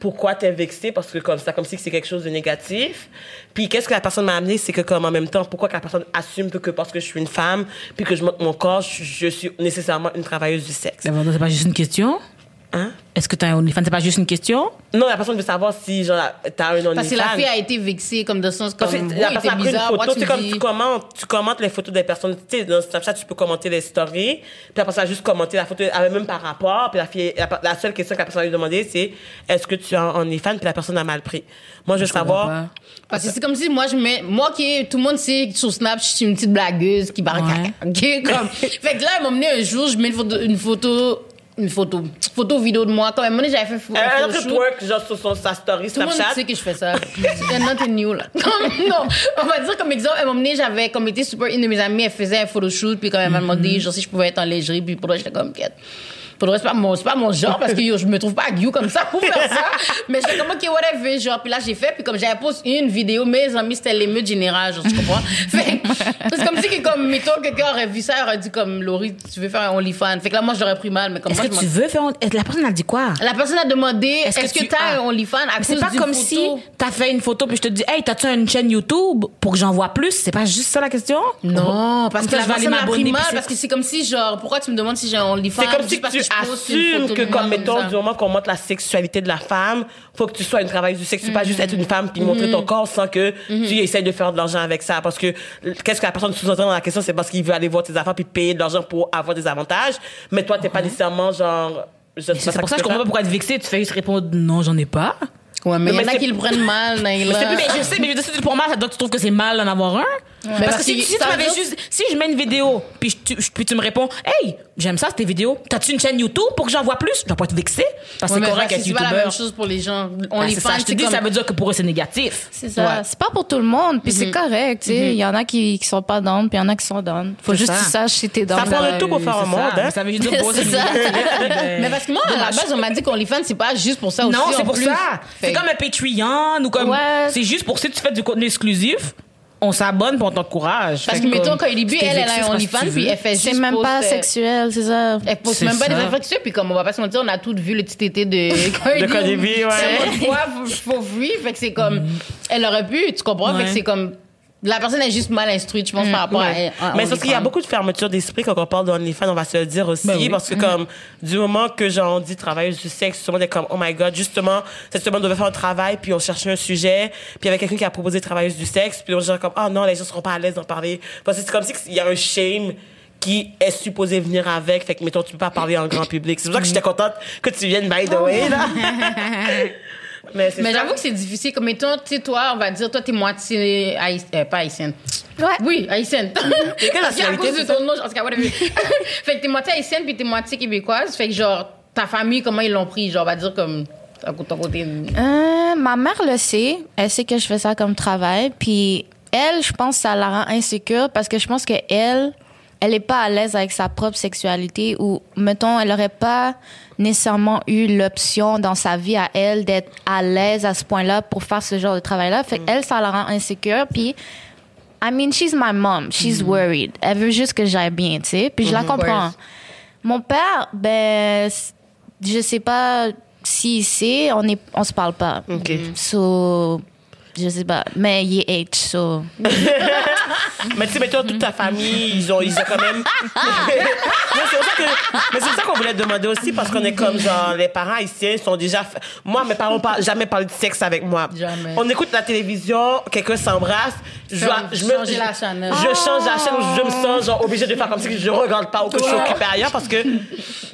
pourquoi t'es vexée? Parce que comme ça, comme si c'est quelque chose de négatif. Puis qu'est-ce que la personne m'a amené, c'est que comme en même temps, pourquoi que la personne assume que parce que je suis une femme, puis que je montre mon corps, je, je suis nécessairement une travailleuse du sexe. C'est pas juste une question. Hein? Est-ce que t'as un OnlyFans? C'est pas juste une question? Non, la personne veut savoir si genre t'as un OnlyFans. Parce que la fille a été vexée, comme de sens, comme. Parce que la personne a pris une bizarre, photo, tu tu comme tu commentes, tu commentes les photos des personnes, tu sais, dans Snapchat, tu peux commenter les stories, puis la personne a juste commenté la photo, avait même par rapport, puis la fille, la, la seule question que la personne a lui demandé, c'est, est-ce que tu es en OnlyFans, puis la personne a mal pris. Moi, je veux savoir, Parce que c'est comme si moi, je mets. Moi, qui tout le monde sait que sur Snap, je suis une petite blagueuse qui barre Ouais. caca. OK? Comme. fait que là, elle m'a emmené un jour, je mets une photo. Une photo une photo, photo vidéo de moi. Quand même, j'avais fait photo. elle a twerk, genre, sur son, sa story Tout le monde Snapchat. sait que je fais ça. C'est nothing new, là. Non, on va dire comme exemple, à un moment donné, j'avais comme été super, une de mes amies, elle faisait un photoshoot, puis quand même, elle m'a demandé, genre, si je pouvais être en lingerie, puis pour reste, j'étais comme, quête. Pour le reste, c'est pas mon, c'est pas mon genre, parce que yo, je me trouve pas you comme ça pour faire ça. Mais j'étais comme, ok, whatever, genre, puis là, j'ai fait, puis comme j'avais posté une vidéo, mes amis, c'était l'émeute générale, genre, tu comprends? Fait c'est comme si, que, comme, mettons, quelqu'un aurait vu ça, aurait dit, comme, Laurie, tu veux faire un OnlyFans? Fait que là, moi, j'aurais pris mal, mais comme Est-ce moi, que je tu m'en- veux faire. un- La personne a dit quoi? La personne a demandé, Est-ce est-ce que que, tu t'as as- un OnlyFans à cause c'est pas d'une comme photo? si t'as fait une photo puis je te dis, hey, t'as-tu une chaîne YouTube pour que j'en vois plus? C'est pas juste ça la question? Non, parce Comme que ça, la je vais aller personne a m'abonner, pris mal, puis c'est- parce que c'est comme si, genre, pourquoi tu me demandes si j'ai un OnlyFans? C'est comme si Juste parce tu que je photo que, moi comme, mettons, du moment qu'on montre la sexualité de la femme, faut que tu sois une travailleuse du sexe. Tu peux pas juste être une femme puis montrer ton corps sans que tu essayes de faire de l'argent avec ça. Parce que, qu'est-ce que la personne sous-entend dans la question, c'est parce qu'il veut aller voir tes affaires puis payer de l'argent pour avoir des avantages. Mais toi, t'es pas nécessairement, genre, je sais pas C'est pour ça que je tu peux comprends pas pourquoi être vexé. Tu fais juste répondre, non, j'en ai pas. Ouais, mais il y Mais en a qui le prennent mal. Mais, mais je sais, mais je le prends mal, ça doit- tu trouves que c'est mal d'en avoir un? Parce, parce que si, tu m'avais juste, si je mets une vidéo, puis, tu, puis tu me réponds, hey, j'aime ça, tes vidéos. T'as-tu une chaîne YouTube pour que j'en vois plus? Je dois pas être vexé. Parce que Ouais, c'est correct parce être que c'est pas la même chose pour les gens. On Ben, les fans, je te c'est dis, comme... ça veut dire que pour eux, c'est négatif. C'est ça. Ouais. C'est pas pour tout le monde, puis c'est correct, tu sais. Il y en a qui, qui sont pas down, puis il y en a qui sont down. Faut juste que tu saches si t'es down. Ça prend le tout pour faire un monde, ça. hein. Ça veut juste dire, bon, C'est ça. Mais parce que moi, à la base, on m'a dit qu'OnlyFans, c'est pas juste pour ça aussi. Non, c'est pour ça. C'est comme un Patreon ou comme. C'est juste pour si tu fais du contenu exclusif, on s'abonne pour on t'encourage. Parce que, mettons, quand il t'es elle, elle a un OnlyFans, puis elle fait juste C'est même pas sexuel, c'est ça. Elle poste C'est même pas des affaires sexuelles, puis comme on va pas se mentir, on a toutes vu le petit été de De Cardi B, ouais. C'est quoi, faut, faut fuir, fait que c'est comme, elle aurait pu, tu comprends, fait que c'est comme, la personne est juste mal instruite, je pense, par rapport à, Ouais. à Mais c'est parce qu'il y a beaucoup de fermeture d'esprit quand on parle d'OnlyFans, on va se le dire aussi. Ben oui. Parce que comme, du moment que j'en dis travailleuse du sexe, tout le monde est comme, oh my god, justement, cette semaine, on devait faire un travail, puis on cherchait un sujet, puis il y avait quelqu'un qui a proposé travailleuse du sexe, puis on genre comme, oh non, les gens seront pas à l'aise d'en parler. Parce que c'est comme si il y a un shame qui est supposé venir avec. Fait que, mettons, tu peux pas parler en grand public. C'est pour ça que j'étais contente que tu viennes, by the way, là. Mais c'est j'avoue que c'est difficile. Comme mettons, tu sais, toi, on va dire, toi, t'es moitié haïtienne. Euh, pas haïtienne. Ouais. Oui, haïtienne. quelle Parce qu'à nationalité, cause de c'est ton nom, en tout cas, whatever. fait que t'es moitié haïtienne puis t'es moitié québécoise. Fait que, genre, ta famille, comment ils l'ont pris? Genre, on va dire comme, à ton côté. Euh, ma mère le sait. Elle sait que je fais ça comme travail. Puis elle, je pense que ça la rend insécure parce que je pense que elle, elle est pas à l'aise avec sa propre sexualité ou mettons elle aurait pas nécessairement eu l'option dans sa vie à elle d'être à l'aise à ce point-là pour faire ce genre de travail-là. Fait qu'elle, ça la rend insécure. Puis, I mean, she's my mom. She's worried. Elle veut juste que j'aille bien, tu sais. Puis je la comprends. course. Mon père, ben, je sais pas s'il sait, on est, on se parle pas. OK. So, je sais pas. Mais il est H, so. Mais tu sais, mettons, toute ta famille, ils ont, ils ont quand même. mais c'est pour ça que, mais c'est ça qu'on voulait demander aussi, parce qu'on est comme, genre, les parents haïtiens sont déjà. fa- Moi, mes parents n'ont jamais parlé de sexe avec moi. Jamais. On écoute la télévision, quelqu'un s'embrasse. Je, Ferme- je me, la chaîne. Je change la chaîne, je me sens, genre, obligée de faire comme si je regarde pas ou que je suis occupée ailleurs, parce que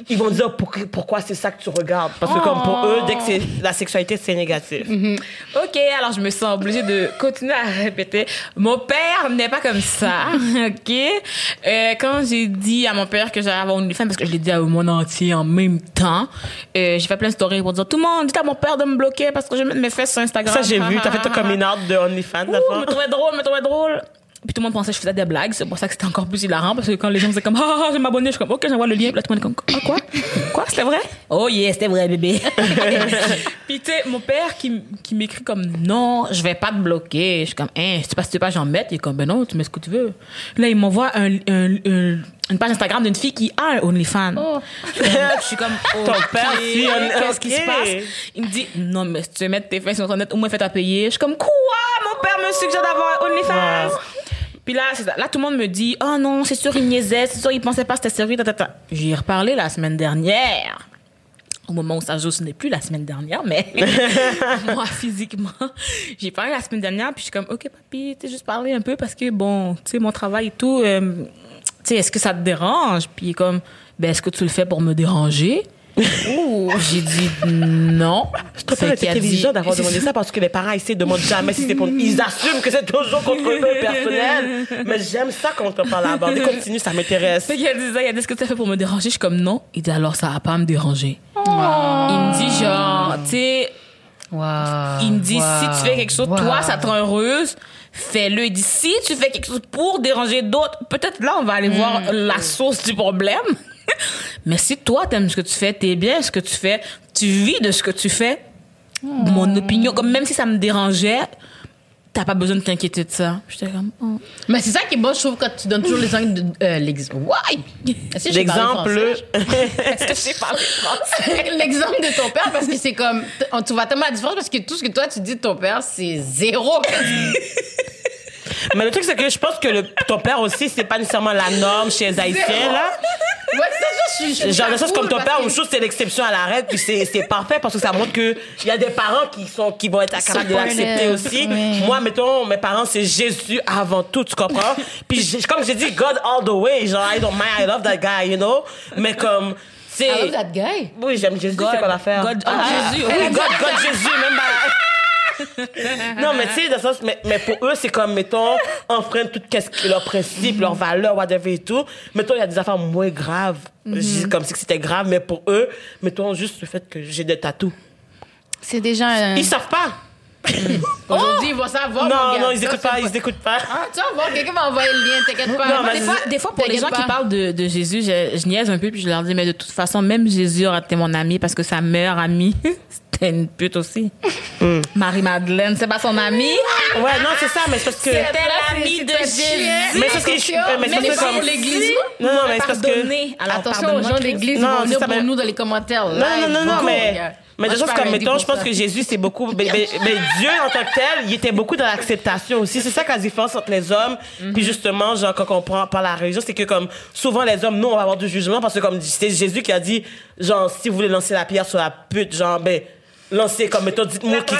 ils vont dire pour- pourquoi c'est ça que tu regardes? Parce que, comme pour eux, dès que c'est la sexualité, c'est négatif. OK, alors je me sens obligée de continuer à répéter. Mon père n'est pas comme ça, OK? Euh, quand j'ai dit à mon père que j'allais avoir une femme, parce que je l'ai dit à monde entier en même temps, euh, j'ai fait plein de stories pour dire « Tout le monde, dites à mon père de me bloquer parce que je mettre mes fesses sur Instagram. » Ça, j'ai vu. T'as fait ton coming out de OnlyFans, Ouh, me trouvait drôle, me trouvait drôle. Puis tout le monde pensait que je faisais des blagues. C'est pour ça que c'était encore plus hilarant. Parce que quand les gens faisaient comme, ah, ah, je vais m'abonner, je suis comme, ok, j'envoie le lien. Puis là, tout le monde est comme, ah, quoi? Quoi? C'était vrai? Oh, yeah, c'était vrai, bébé. Puis tu sais, mon père qui, qui m'écrit comme, non, je vais pas te bloquer. Je suis comme, hein, si tu passes, tu veux pas, j'en mette. Il est comme, ben non, tu mets ce que tu veux. Là, il m'envoie un, un- un- une page Instagram d'une fille qui a un OnlyFans. Je suis comme, Ton ok, père, on- qu'est-ce qui se ok. passe? Il me dit, non, mais si tu veux mettre tes fesses sur Internet, au moins fais-toi payer. Je suis comme, quoi? Mon père me suggère d'avoir un OnlyFans. Puis là, là, tout le monde me dit, oh non, c'est sûr, il niaisait, c'est sûr, il pensait pas que c'était sérieux. J'y ai reparlé la semaine dernière. Au moment où ça joue, ce n'est plus la semaine dernière, mais moi, physiquement, j'ai parlé la semaine dernière, puis je suis comme, OK, papy, sais, juste parler un peu parce que, bon, tu sais, mon travail et tout, euh, tu sais, est-ce que ça te dérange? Puis comme, ben, est-ce que tu le fais pour me déranger? J'ai dit non. Qu'il a dit- intelligent d'avoir demandé ça parce que les parents ici ne demandent jamais si c'est pour nous. Ils assument que c'est toujours contre eux personnel. Mais j'aime ça quand on parle à bord. Continue, ça m'intéresse. Qu'il a dit ça, il a dit, est-ce que tu as fait pour me déranger? Je suis comme, non. Il dit, alors, ça va pas me déranger. Il me dit, genre, tu sais, Wow. il me dit, Wow. si tu fais quelque chose, Wow. toi, ça te rend heureuse, fais-le. Il dit, si tu fais quelque chose pour déranger d'autres, peut-être là, on va aller voir la source du problème. Mais si toi, t'aimes ce que tu fais, t'es bien ce que tu fais, tu vis de ce que tu fais, mon opinion, comme même si ça me dérangeait, t'as pas besoin de t'inquiéter de ça. J'étais comme, oh. Mais c'est ça qui est bon, je trouve, quand tu donnes toujours les exemples de. Euh, l'exemple. Est-ce que L'exemple. français? Est-ce que je sais parler français? L'exemple de ton père, parce que c'est comme. t- Tu vois tellement la différence parce que tout ce que toi tu dis de ton père, c'est zéro. Mais le truc, c'est que je pense que le- ton père aussi, c'est pas nécessairement la norme chez les Haïtiens, là. Ouais, ça, je je suis Genre, de choses comme ton père, que- une chose, c'est l'exception à la règle, puis c'est parfait parce que ça montre que il y a des parents qui sont qui vont être capables de l'accepter aussi. Oui. Moi, mettons, mes parents, c'est Jésus avant tout, tu comprends? puis comme j'ai dit, God all the way, genre, I don't mind, I love that guy, you know? Mais comme, c'est... I love that guy. Oui, j'aime Jésus, c'est quoi l'affaire? God- ah, Jésus, Oui, oui. God, God, Jésus, même pas... non, mais tu sais, dans le sens, mais, mais pour eux, c'est comme, mettons, enfreindre tout qu'est-ce que leurs principes, leurs valeurs, whatever et tout. Mettons, il y a des affaires moins graves. Je dis comme si c'était grave, mais pour eux, mettons juste le fait que j'ai des tatous. C'est déjà un... Ils savent pas. Aujourd'hui, ils vont savoir. mon non, gars. non, ils Ça, écoutent c'est pas, ils écoutent pas. Ah, tu vas voir, quelqu'un va envoyer le lien, t'inquiète pas. Non, mais Des fois, des fois, pour les gens qui parlent de, de Jésus, je, je niaise un peu puis je leur dis, mais de toute façon, même Jésus aurait été mon ami parce que sa meilleure amie, c'était une pute aussi. Marie-Madeleine, c'est pas son amie. Ouais, non, c'est ça, mais c'est parce que. C'était l'amie c'est- de c'est Jésus. Mais c'est parce que. Attention, mais c'est mais parce que l'église, Non, non, mais c'est parce que. Attention aux gens de l'église, ils Non, vont c'est venir ça, pour mais- nous dans les commentaires. Non, non, non, non, mais, mais des choses comme, mettons, je pense que Jésus, c'est beaucoup, mais, mais- mais Dieu en tant que tel, il était beaucoup dans l'acceptation aussi. C'est ça que la différence entre les hommes, puis justement, genre, quand on prend par la religion, c'est que comme, souvent les hommes, nous, on va avoir du jugement parce que comme, c'est Jésus qui a dit, genre, si vous voulez lancer la pierre sur la pute, genre, ben, lancez, comme, mettons, dites-moi qui...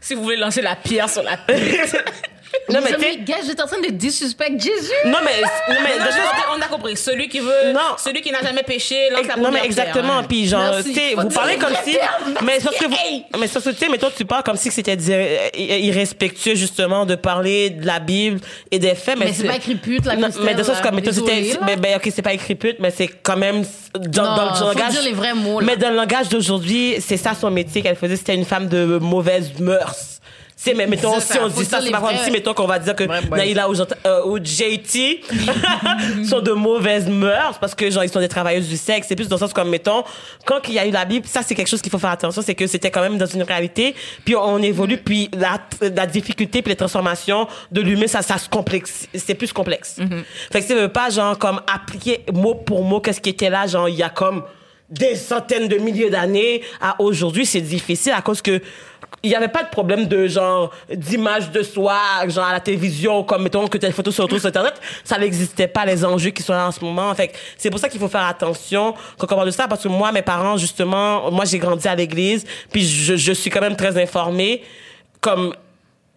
si vous voulez lancer la pierre sur la pute. Non, mais Mais t'es- gars, j'étais en train de disrespect Jésus. non, mais, non, mais, on a compris. Celui qui veut, Non. celui qui n'a jamais péché, lance la non mais exactement pierre, hein. puis genre tu sais vous parlez comme si mais sauf que vous, mais sauf que tu sais mais toi tu parles comme si c'était euh, irrespectueux justement de parler de la Bible et des faits mais, Mais c'est pas écrit pute, la non, Christelle, mais de là. comme mais toi, c'était mais ben OK c'est pas écrit pute mais c'est quand même dans, Non, dans le faut langage dire les vrais mots, là. mais dans le langage d'aujourd'hui c'est ça son métier qu'elle faisait c'était une femme de mauvaise mœurs sais, mais mettons, C'est si on dit ça, c'est comme vrais. si, mettons, qu'on va dire que. Naïla ou, Jant- euh, JT sont de mauvaises mœurs parce que, genre, ils sont des travailleuses du sexe. C'est plus dans le sens comme, mettons, quand il y a eu la Bible, ça, c'est quelque chose qu'il faut faire attention, c'est que c'était quand même dans une réalité, puis on évolue, puis la, la difficulté puis les transformations de l'humain, ça, ça se complexe, c'est plus complexe. Fait que veut pas, genre, comme appliquer mot pour mot qu'est-ce qui était là, genre, il y a comme des centaines de milliers d'années à aujourd'hui, c'est difficile à cause que il y avait pas de problème de genre d'image de soi genre à la télévision comme mettons que telle photo se retrouve sur internet. Ça n'existait pas les enjeux qui sont là en ce moment. Fait que c'est pour ça qu'il faut faire attention quand on parle de ça parce que moi mes parents justement moi j'ai grandi à l'église puis je, je suis quand même très informée. Comme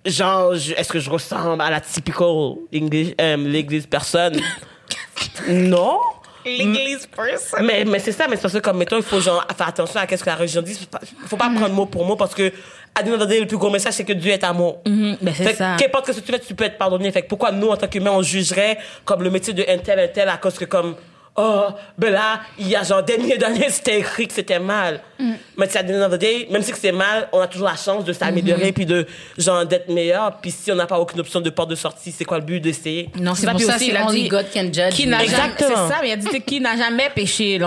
genre est-ce que je ressemble à la typical English euh, l'église personne? Non. L'église person. mais, mais c'est ça, mais c'est parce que, comme, mettons, il faut genre, faire attention à ce que la religion dit. Faut pas, faut pas prendre mot pour mot parce que, à the end of the day, le plus gros message, c'est que Dieu est amour. ben, c'est Fait que ça. Qu'importe ce que tu fais, tu peux être pardonné. Fait que pourquoi nous, en tant qu'humains, on jugerait comme le métier de un tel, un tel à cause que, comme, oh, ben là, il y a genre des milliers d'années, c'était écrit que c'était mal. Mais end of the day, même si que c'est mal, on a toujours la chance de s'améliorer puis de, genre, d'être meilleur. Puis si on n'a pas aucune option de porte de sortie, c'est quoi le but d'essayer? Non, c'est C'est ça. pour ça aussi, c'est only God can judge. qui n'a jamais, c'est ça, mais il a dit tu sais, qui n'a jamais péché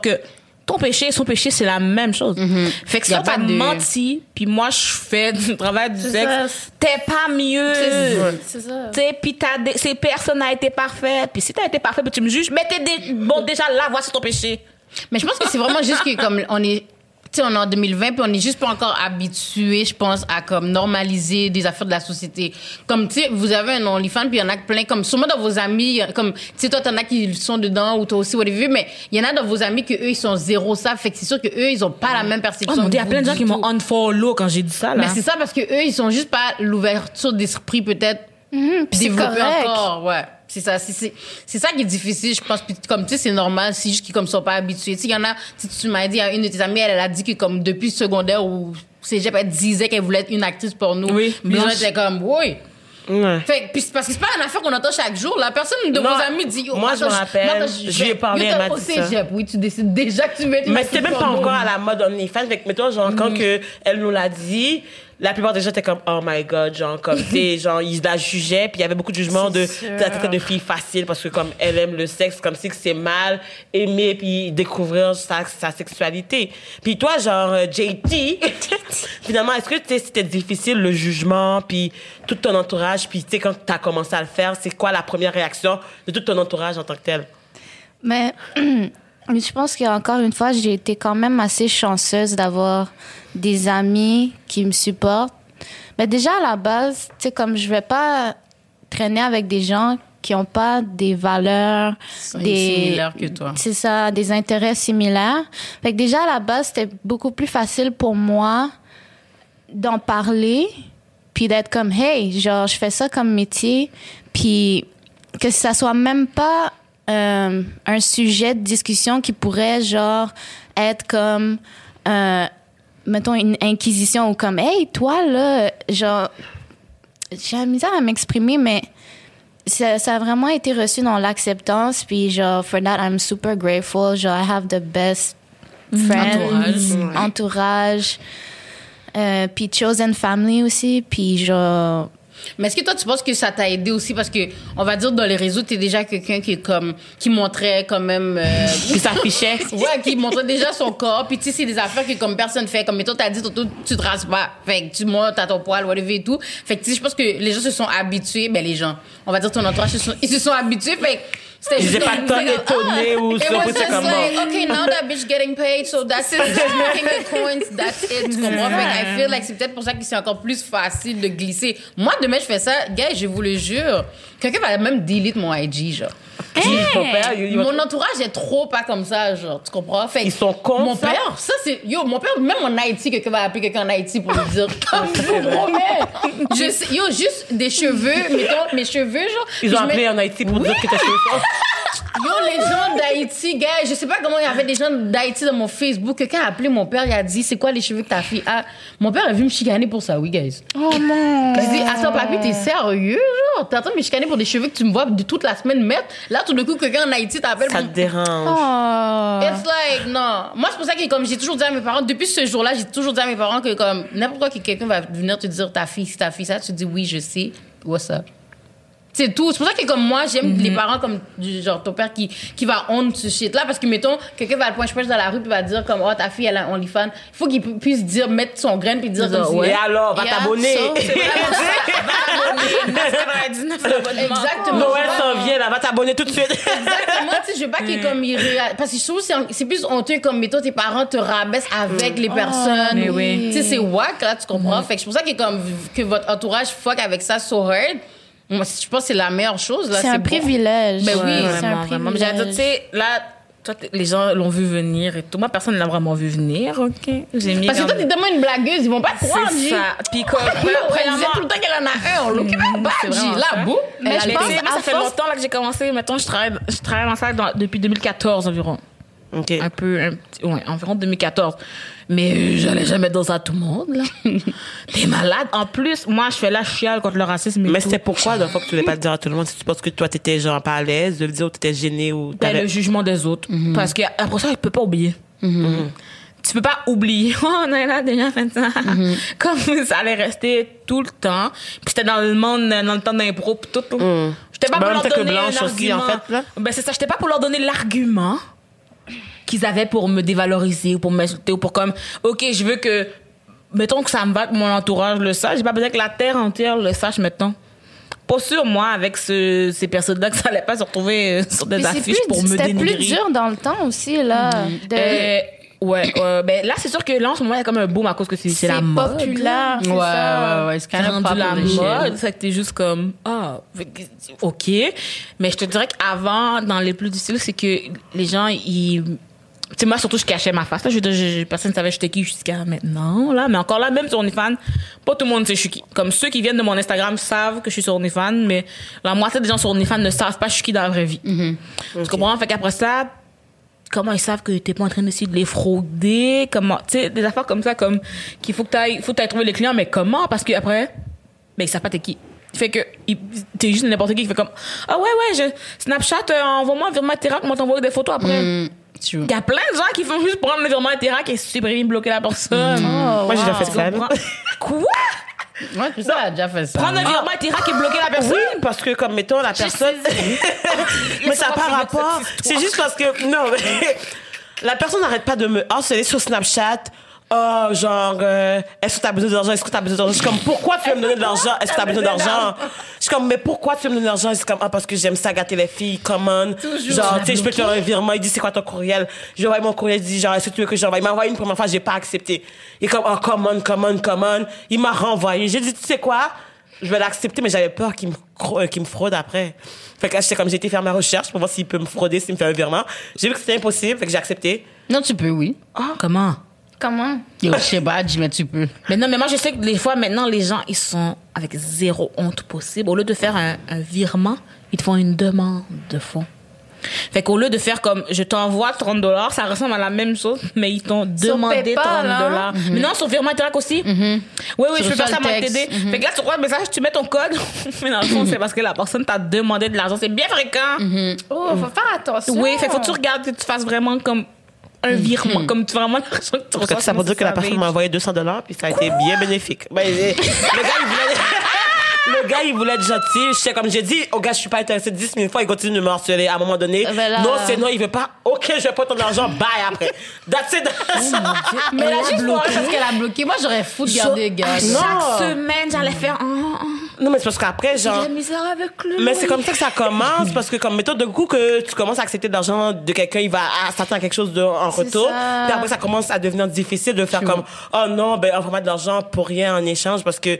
que ton péché et son péché, c'est la même chose. Fait que si Y a on t'a pas de- menti, puis moi, je fais du travail du C'est sexe, ça. t'es pas mieux. C'est ça. Tu sais, puis t'as des- ces personnes n'a été parfaite. Puis si t'as été parfait, puis tu me juges, mais t'es dé- bon, déjà là, voici ton péché. Mais je pense que c'est vraiment juste que comme on est tu sais on est en 2020 puis on est juste pas encore habitué je pense à comme normaliser des affaires de la société. Comme tu sais vous avez un OnlyFans puis il y en a plein comme sûrement dans vos amis comme tu sais toi t'en as qui sont dedans ou toi aussi whatever mais il y en a dans vos amis que eux ils sont zéro ça. Fait que c'est sûr que eux ils ont pas la même perception Oh mon dieu, il y a plein de gens qui m'ont unfollow quand j'ai dit ça, là. mais c'est ça parce que eux ils sont juste pas l'ouverture d'esprit peut-être développée correct. encore ouais c'est ça c'est c'est c'est ça qui est difficile je pense puis comme tu sais c'est normal c'est juste qu'ils comme sont pas habitués tu sais il y en a tu tu m'as dit une de tes amies elle, elle a dit que comme depuis secondaire ou cégep elle disait qu'elle voulait être une actrice Oui, Puis les gens blanche. étaient comme oui Ouais. fait que- puis parce que c'est pas une affaire qu'on entend chaque jour la personne de Non, vos amis dit yo, moi, je attends, me rappelle, je lui ai parlé, t'es m'a au dit ça. cégep, oui tu décides déjà que tu veux être une Mais c'était même pas encore à la mode OnlyFans. Fait que, mettons, genre, quand que elle nous l'a dit, la plupart des gens étaient comme, oh my god, genre, comme, tu genre, ils la jugeaient, puis il y avait beaucoup de jugements de, la tête de fille facile, parce que, comme, elle aime le sexe, comme si c'est mal aimer, puis découvrir sa, sa sexualité. Puis toi, genre, euh, JT, finalement, est-ce que, tu c'était difficile, le jugement, puis tout ton entourage, puis, tu sais, quand t'as commencé à le faire, c'est quoi la première réaction de tout ton entourage en tant que tel? Mais je pense qu'encore une fois, j'ai été quand même assez chanceuse d'avoir des amis qui me supportent. Mais déjà, à la base, tu sais, comme je vais pas traîner avec des gens qui ont pas des valeurs, des similaires que toi. C'est ça, des intérêts similaires. Fait que déjà à la base, c'était beaucoup plus facile pour moi d'en parler puis d'être comme hey, genre je fais ça comme métier puis que ça soit même pas euh, un sujet de discussion qui pourrait genre être comme euh, mettons une inquisition ou comme hey toi là genre j'ai la misère à m'exprimer mais ça, ça a vraiment été reçu dans l'acceptance puis genre for that I'm super grateful genre I have the best friends Entourage. entourage euh, puis chosen family aussi puis genre Mais est-ce que toi, tu penses que ça t'a aidé aussi? Parce que, on va dire, dans les réseaux, t'es déjà quelqu'un qui est comme, qui montrait quand même, euh, Qui s'affichait? ouais, qui montrait déjà son corps. Puis tu sais, c'est des affaires que comme personne fait. Comme, mettons, t'as dit, tantôt, tu te rases pas. Fait que tu montes à ton poil, whatever et tout. Fait que tu sais, je pense que les gens se sont habitués, ben les gens, on va dire ton entourage, se sont- ils se sont habitués. Fait que c'était Ils juste pas tant ah! ou just comme, like, bon. okay, now that bitch getting paid, so that's it. She's making the coins, that's it. Tu comprends? Fait I feel like c'est peut-être pour ça que c'est encore plus facile de glisser. Moi, je fais ça. Gars, je vous le jure. Quelqu'un va même delete mon IG, genre. Père, Mon entourage est trop pas comme ça, genre, tu comprends? Fait Ils sont contre Mon ça? père, ça c'est. Yo, mon père, même en Haïti, quelqu'un va appeler quelqu'un en Haïti pour lui dire. Comme je vous promets. Je sais- yo, juste des cheveux, mettons, mes cheveux, genre. Ils ont mets- appelé en Haïti pour dire que t'as cheveux. Yo, les gens d'Haïti, gars, je sais pas comment il y avait des gens d'Haïti dans mon Facebook. Quelqu'un a appelé mon père, il a dit C'est quoi les cheveux que ta fille a? Mon père a vu me chicaner pour ça, oui, guys. Oh non. J'ai dit Attends, papy, t'es sérieux, genre? T'es en train de me chicaner pour des cheveux que tu me vois de toute la semaine mettre? Là, tout d'un coup, quelqu'un en Haïti t'appelle Ça te dérange. Oh. It's like, non. Moi, c'est pour ça que, comme j'ai toujours dit à mes parents, depuis ce jour-là, j'ai toujours dit à mes parents que, comme, n'importe quoi que quelqu'un va venir te dire ta fille, c'est ta fille, ça, tu dis oui, je sais, what's up? C'est tout. C'est pour ça que, comme moi, j'aime les parents comme, du genre, ton père qui, qui va on ce shit-là, parce que, mettons, quelqu'un va le je dans la rue, puis va dire, comme, oh, ta fille, elle a OnlyFans. Il faut qu'il pu- puisse dire, mettre son grain, puis dire, comme, Et alors, va t'abonner. Exactement. Noël s'en vient, là, va t'abonner tout de suite. Exactement, tu sais, je veux pas qu'il comme il réa- parce que je trouve que c'est un- plus honteux comme mettons tes parents te rabaissent avec les personnes. mais oui. Tu sais c'est whack là, tu comprends? Fait que c'est pour ça que comme que votre entourage fuck avec ça so hard. Moi, je pense que c'est la meilleure chose là, C'est un bon. privilège. Ben oui, c'est un vraiment. Mais privilège. j'allais dire, tu sais, là, toi, les gens l'ont vu venir et tout. Moi, personne ne l'a vraiment vu venir, OK? J'ai mis Parce que toi t'es tellement une blagueuse, ils vont pas te croire, C'est ça. Puis comme, premièrement- tout le temps qu'elle en a un, back, J. vraiment ça. Là, boum. Mais je Mais pense ça fait force- longtemps là, que j'ai commencé. Mettons, je travaille, je travaille dans ça dans- depuis 2014 environ. OK. Un peu, un petit- ouais, environ 2014. Mais euh, j'allais jamais dans ça tout le monde, là. T'es malade. En plus, moi, je fais la chiale contre le racisme et Mais c'était pourquoi, la fois que tu voulais pas le dire à tout le monde, si tu penses que toi, t'étais genre pas à l'aise de le dire ou t'étais gêné ou Ben, t'avais- le jugement des autres. Parce que après ça, tu peux pas oublier. Tu peux pas oublier. Oh, on a déjà fait ça. Comme ça allait rester tout le temps. Puis c'était dans le monde, dans le temps d'impro, puis tout. tout. J'étais pas Ben, pour en leur même temps que donner Blanche un aussi, argument. en fait, là. Ben, c'est ça. J'étais pas pour leur donner l'argument qu'ils avaient pour me dévaloriser ou pour m'insulter ou pour comme, OK, je veux que, mettons que ça me va que mon entourage le sache. J'ai pas besoin que la terre entière le sache maintenant. Pas sûr, moi, avec ce, ces personnes-là, que ça allait pas se retrouver euh, sur des affiches plus- pour me C'était dénigrer. plus dur dans le temps aussi, là. de- Euh, ouais, euh, ben là, c'est sûr que là, en ce moment, il y a comme un boom à cause que c'est c'est la mode. populaire, c'est Ouais, ça. ouais, ouais, c'est C'est quand même rendu la mode. C'est que t'es juste comme, ah, ok. Mais je te dirais qu'avant, dans les plus difficiles, c'est que les gens, ils, tu sais, moi, surtout, je cachais ma face. Là, je veux dire, je- personne ne savait j'étais qui jusqu'à maintenant, là. Mais encore là, même sur OnlyFans, pas tout le monde sait je suis qui. Comme ceux qui viennent de mon Instagram savent que je suis sur OnlyFans, mais la moitié des gens sur OnlyFans ne savent pas je suis qui dans la vraie vie. Tu comprends? Fait qu'après ça, comment ils savent que t'es pas en train d'essayer de les frauder? Comment, tu sais, des affaires comme ça, comme, qu'il faut que t'ailles, faut que t'ailles trouver les clients, mais comment? Parce que après, ben, ils savent pas t'es qui. Fait que, t'es juste n'importe qui qui fait comme, ah ouais, ouais, je, Snapchat, euh, envoie-moi un virement Interac, moi t'envoyer des photos après. Mm. Il y a plein de gens qui font juste prendre le virement Interac et supprimer, bloquer la personne. Moi, j'ai déjà fait ça. Quoi? Ouais, tout ça, elle a déjà fait ça. Prendre un virement Interac et bloquer la personne? Oui, parce que comme mettons la personne mais ça n'a pas rapport. C'est juste parce que non, mais la personne n'arrête pas de me harceler sur Snapchat. Oh, genre, euh, est-ce que t'as besoin d'argent? Est-ce que t'as besoin d'argent? Je suis comme, pourquoi tu veux me donner de l'argent? Est-ce que t'as besoin d'argent? Je suis comme, mais pourquoi tu veux me donner de l'argent? C'est comme, ah, parce que j'aime ça gâter les filles, comment? Genre, tu sais, je peux te faire un virement. Il dit, c'est quoi ton courriel? J'ai envoyé mon courriel, il dit, genre, est-ce que tu veux que j'envoie? Il m'a envoyé une première fois, j'ai pas accepté. Il est comme, oh, comment, comment, comment? Il m'a renvoyé. J'ai dit, tu sais quoi? Je vais l'accepter, mais j'avais peur qu'il me, euh, qu'il me fraude après. Fait que là, j'étais comme, j'ai été faire ma recherche pour voir s'il peut me frauder, s'il me fait un virement. J'ai vu que c'était impossible, fait que j'ai accepté. Non, tu peux, oui. Comment? Comment? Yo, je sais pas, mais tu peux. Mais non, mais moi, je sais que des fois, maintenant, les gens, ils sont avec zéro honte possible. Au lieu de faire un, un virement, ils te font une demande de fonds. Fait qu'au lieu de faire comme je t'envoie 30 dollars, ça ressemble à la même chose, mais ils t'ont demandé PayPal, 30 hein? dollars. Mais non, sur virement Interac aussi. Oui, oui, Tu je peux faire ça, moi, t'aider. Fait que là, tu reçois le message, tu mets ton code. mais dans le fond, c'est parce que la personne t'a demandé de l'argent. C'est bien fréquent. Oh, faut faire attention. Oui, fait faut que tu regardes que tu fasses vraiment comme un virement, comme tu vraiment l'argent que tu reçois. ça veut dire que la personne m'a envoyé 200 dollars, puis ça a été bien bénéfique. Ben, le gars, il voulait... Le gars, il voulait être gentil. Je sais, comme j'ai dit, au gars, je suis pas intéressée 10 000 fois, il continue de me harceler à un moment donné. Ben là- Non, c'est non, il veut pas. Ok, je vais pas ton argent, bye après. That's it. Mais là, juste parce qu'elle a bloqué. Moi, j'aurais fou de garder, gars. Non. Chaque semaine, j'allais faire. oh, oh, non, mais c'est parce qu'après, genre. la misère avec le. Mais c'est comme ça que ça commence, parce que comme méthode de coup que tu commences à accepter de l'argent de quelqu'un, il va s'attendre à quelque chose de, en retour. ça. Puis après, ça commence à devenir difficile de faire comme, oh non, ben, envoie-moi de l'argent pour rien en échange, parce que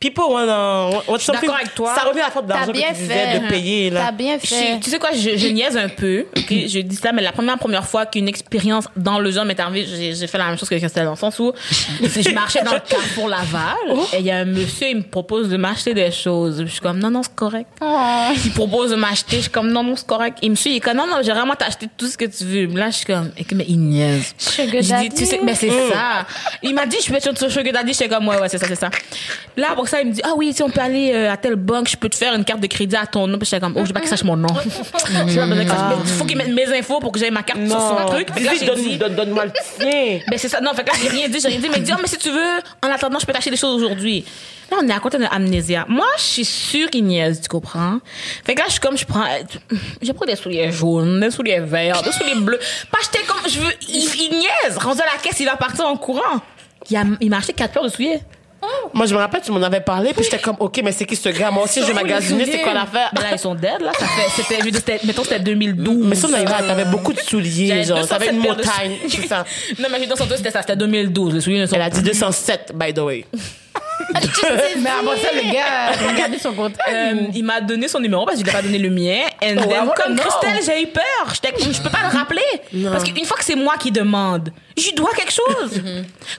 people wanna, want something. d'accord avec toi. Ça revient à la faute T'as d'argent que bien tu disais fait. de payer, là. T'as bien Je- fait. tu sais quoi, je, je niaise un peu. Je dis ça, mais la première première fois qu'une expérience dans le genre m'est arrivée, j'ai j'ai fait la même chose que Christelle dans le sens où je marchais dans le Carrefour Laval et il y a un monsieur, il me propose de m'acheter des choses. Je suis comme non non c'est correct. Il propose de m'acheter, je suis comme non non c'est correct. Il me suit, il est comme non non j'ai vraiment t'acheter tout ce que tu veux. Là je suis comme et que- mais il niaise. Sugar Je dis, tu sais, mais c'est ça. Il m'a dit, je être sur Sugar Daddy. J'étais comme, ouais, ouais, c'est ça, c'est ça. Là, pour ça, il me dit, ah oui, si on peut aller euh, à telle banque, je peux te faire une carte de crédit à ton nom. Puis j'étais comme, oh, je veux pas qu'il sache mon nom. Je veux pas besoin qu'il sache. Il faut qu'il mette mes infos pour que j'aie ma carte sur son truc. Donne-moi le tien. ben c'est ça. Non, fait que là, j'ai rien dit, j'ai rien dit. Mais il dit, oh, mais si tu veux, en attendant, je peux t'acheter des choses aujourd'hui. Là, on est à côté de Amnésia. Moi, je suis sûre qu'il niaise, tu comprends? Fait que là, je suis comme, je prends, j'ai pris des souliers jaunes, des souliers verts, des souliers bleus. Pas acheter comme, je veux, il, il niaise. Rendu à la caisse, il va partir en courant. Il a- il m'a acheté quatre paires de souliers. Moi, je me rappelle, tu m'en avais parlé, puis j'étais comme, OK, mais c'est qui ce gars? Moi aussi, je vais magasiner, c'est quoi l'affaire? Mais là, ils sont dead, là. Ça fait, c'était, je veux dire, c'était, mettons, c'était 2012. Mais ça, Naïra, t'avais beaucoup de souliers, genre, t'avais une 207 paires de montagne, c'est ça. Non, mais dire, surtout, c'était ça, c'était 2012. Les souliers ne sont Elle a dit 207, by the way. Mais après ça, le gars, regardez son compte. Euh, il m'a donné son numéro parce que je lui ai pas donné le mien. And then, I wanna comme know. Christelle, j'ai eu peur. Je peux pas le rappeler. Parce qu'une fois que c'est moi qui demande, je lui dois quelque chose.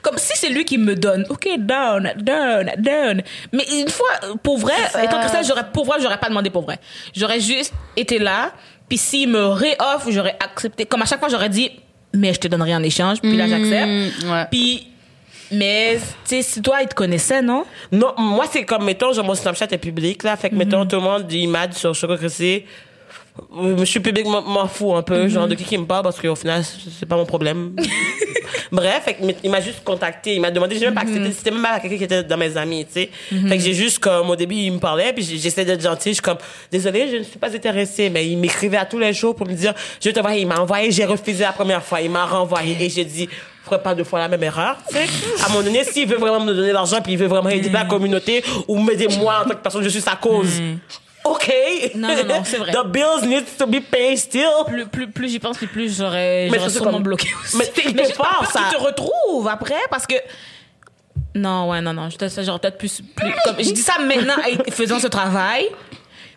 comme si c'est lui qui me donne. OK, down, down, down. Mais une fois, pour vrai, étant Christelle, j'aurais, pour vrai, j'aurais pas demandé pour vrai. J'aurais juste été là. Puis s'il me réoffre, j'aurais accepté. Comme à chaque fois, j'aurais dit, mais je te donne rien en échange. Puis là, j'accepte. ouais. Puis, mais, tu sais, si toi, il te connaissait, non? Non, moi, c'est comme, mettons, genre, mon Snapchat est public, là. Fait que, mettons, tout le monde, il m'a dit sur Choco Cressé. Je suis public, m'en- fous un peu, genre, de qui qui me parle, parce qu'au final, c'est pas mon problème. Bref, fait il m'a juste contacté. Il m'a demandé, j'ai même pas accepté. C'était même pas quelqu'un qui était dans mes amis, tu sais. Fait que j'ai juste, comme, au début, il me parlait, puis j'essaie d'être gentil. Je suis comme, désolé, je ne suis pas intéressée. Mais il m'écrivait à tous les jours pour me dire, je vais t'envoyer. Il m'a envoyé, j'ai refusé la première fois. Il m'a renvoyé. Et j'ai dit, ferai pas deux fois la même erreur. tu sais. À un moment donné, s'il veut vraiment me donner l'argent, puis il veut vraiment aider la communauté, ou m'aider moi en tant que personne, je suis sa cause. OK. Non, non, non, c'est vrai. The bills need to be paid still. plus, plus, plus j'y pense, plus j'aurais, Mais j'aurais sûrement comme- bloqué aussi. Mais c'est part, peur ça- qu'il te retrouve après, parce que... Non, ouais, non, non. J'aurais peut-être plus... plus comme, je dis ça maintenant, faisant ce travail,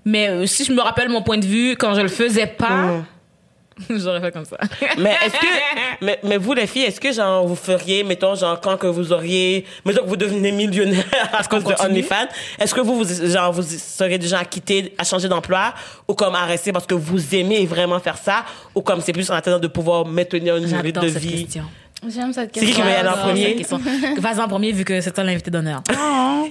mais euh, si je me rappelle mon point de vue, quand je le faisais pas, j'aurais fait comme ça. Mais est-ce que, mais, mais vous les filles, est-ce que genre vous feriez, mettons genre quand que vous auriez, mettons que vous devenez millionnaire à cause de? OnlyFans, est-ce que vous, vous genre vous seriez déjà à quitter, à changer d'emploi ou comme à rester parce que vous aimez vraiment faire ça ou comme c'est plus en attendant de pouvoir maintenir une durée de cette vie? question. J'aime cette C'est qui qui question. va y aller en J'adore premier? cette question. Vas-y en premier, vu que c'est toi l'invité d'honneur.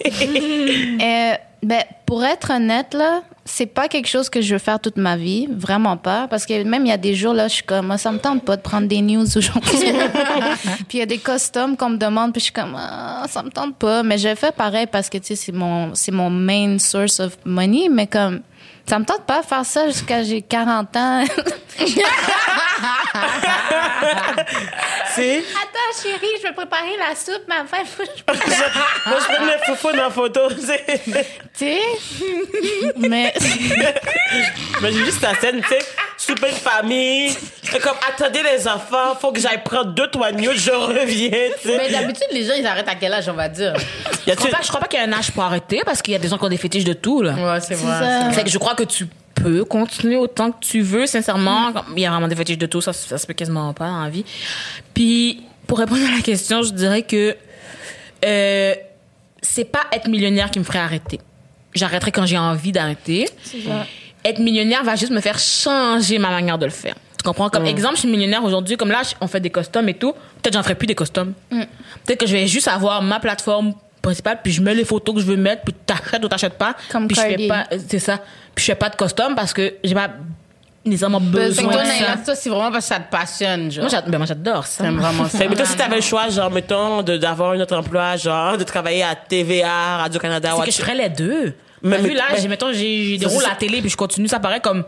Euh, ben, pour être honnête, là, c'est pas quelque chose que je veux faire toute ma vie. Vraiment pas. Parce que même il y a des jours, là, je suis comme, ça me tente pas de prendre des news aujourd'hui. puis il y a des costumes qu'on me demande, puis je suis comme, ah, ça me tente pas. Mais je fais pareil parce que, tu sais, c'est mon, c'est mon main source of money. Mais comme, ça me tente pas de faire ça jusqu'à j'ai 40 ans. C'est, Attends, chérie, je vais préparer la soupe, ma femme. faut que je- moi je prends mes foufous dans la photo, Tu sais? Mais. mais j'ai juste la scène, tu sais, souper de famille, c'est comme attendez les enfants, faut que j'aille prendre deux trois news, je reviens, tu sais. Mais d'habitude, les gens, ils arrêtent à quel âge, on va dire? Y Je crois pas, je crois pas qu'il y a un âge pour arrêter, parce qu'il y a des gens qui ont des fétiches de tout, là. Ouais, c'est vrai. ça. c'est Fait que je crois que tu peux continuer autant que tu veux, sincèrement. Mm. Il y a vraiment des fétiches de tout, ça, ça se peut quasiment pas dans la vie. Puis, pour répondre à la question, je dirais que euh, c'est pas être millionnaire qui me ferait arrêter. J'arrêterai quand j'ai envie d'arrêter. Être millionnaire va juste me faire changer ma manière de le faire. Tu comprends? Mm. Comme exemple, je suis millionnaire aujourd'hui, comme là, on fait des costumes et tout. Peut-être j'en ferai plus des costumes. Peut-être que je vais juste avoir ma plateforme principale, puis je mets les photos que je veux mettre, puis t'achètes ou t'achètes pas. Comme puis je fais pas, c'est ça. Puis je fais pas de costume parce que j'ai pas nécessairement besoin toi, de ça. Ça, c'est vraiment parce que ça te passionne, genre. Moi, j'ad- ben, moi, j'adore ça. T'aimes vraiment ça. Fait que, mettons, si t'avais le choix, genre, mettons, de- d'avoir un autre emploi, genre, de travailler à TVA, Radio-Canada, C'est que je ferais les deux. Mais- vu, là, mais- j'ai, mettons, j'ai des rôles à la télé, puis je continue, ça paraît comme...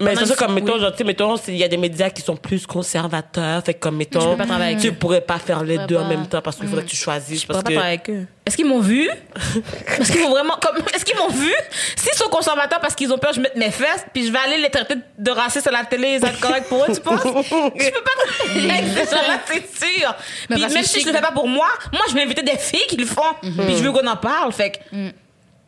Mais c'est ça, comme, mettons, oui. genre, tu sais, mettons, il y a des médias qui sont plus conservateurs, fait que, comme, mettons, Je peux pas travailler avec tu pourrais pas faire les deux en pas. même temps parce qu'il faudrait que tu choisisses. Je pourrais pas travailler avec eux. Est-ce qu'ils m'ont vu? Est-ce qu'ils m'ont vraiment... Comme, est-ce qu'ils m'ont vu? S'ils sont conservateurs parce qu'ils ont peur que je mette mes fesses, puis je vais aller les traiter de racistes à la télé, ça va être correct pour eux, tu penses? Je peux pas travailler avec gens-là, c'est sûr. Mais Puis même si je le fais pas pour moi, moi, je vais inviter des filles qui le font. Puis je veux qu'on en parle, fait que...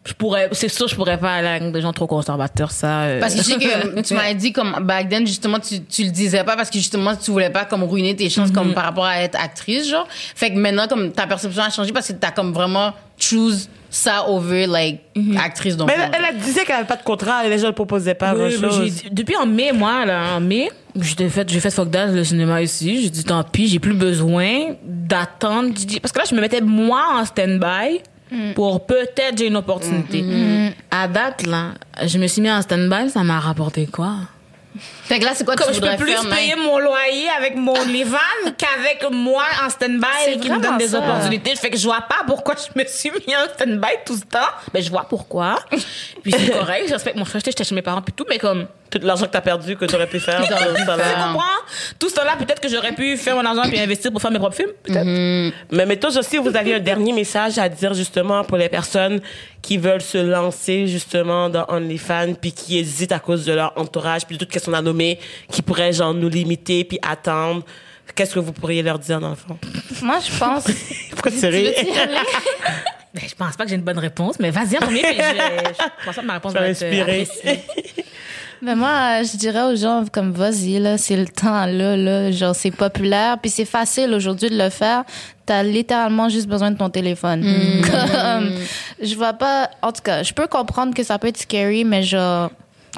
je pourrais, c'est sûr, je pourrais pas aller avec des gens trop conservateurs, ça. euh. Parce que je sais que tu m'avais dit comme back then justement tu tu le disais pas parce que justement tu voulais pas comme ruiner tes chances Mm-hmm. comme par rapport à être actrice genre. Fait que maintenant comme ta perception a changé parce que t'as comme vraiment choose ça over like Mm-hmm. actrice donc. Mais elle, elle disait qu'elle avait pas de contrat et les gens ne proposaient pas Oui, j'ai- depuis en mai, moi, là, en mai, j'ai fait, j'ai fait fuck that, le cinéma ici. J'ai dit, tant pis, j'ai plus besoin d'attendre. Parce que là, je me mettais moi en stand-by pour peut-être j'ai une opportunité. À date, là, je me suis mis en stand-by, ça m'a rapporté quoi? Fait que là c'est quoi Comme tu je peux plus faire payer mon loyer avec mon Levan qu'avec moi en stand-by qui me donne des ça. opportunités. Fait que je vois pas pourquoi je me suis mis en stand-by tout ce temps. Mais je vois pourquoi. Puis c'est correct, je respecte mon frère, j'étais chez mes parents puis tout, mais comme Tout l'argent que t'as perdu, que t'aurais pu faire. Ça tu comprends? Tout ce temps-là, peut-être que j'aurais pu faire mon argent puis investir pour faire mes propres films, peut-être. Mais mettons aussi, vous avez un dernier message à dire justement pour les personnes qui veulent se lancer justement dans OnlyFans puis qui hésitent à cause de leur entourage puis de toutes questions à nommer, qui pourraient genre nous limiter puis attendre. Qu'est-ce que vous pourriez leur dire dans le fond? Moi, je pense. Pourquoi tu ris? Ben, je pense pas que j'ai une bonne réponse, mais vas-y en premier. puis je, je pense pas que ma réponse Ça va être euh, Mais moi, euh, je dirais aux gens comme vas-y là, c'est le temps là, là, genre c'est populaire, puis c'est facile aujourd'hui de le faire. T'as littéralement juste besoin de ton téléphone. Comme, je vois pas. En tout cas, je peux comprendre que ça peut être scary, mais genre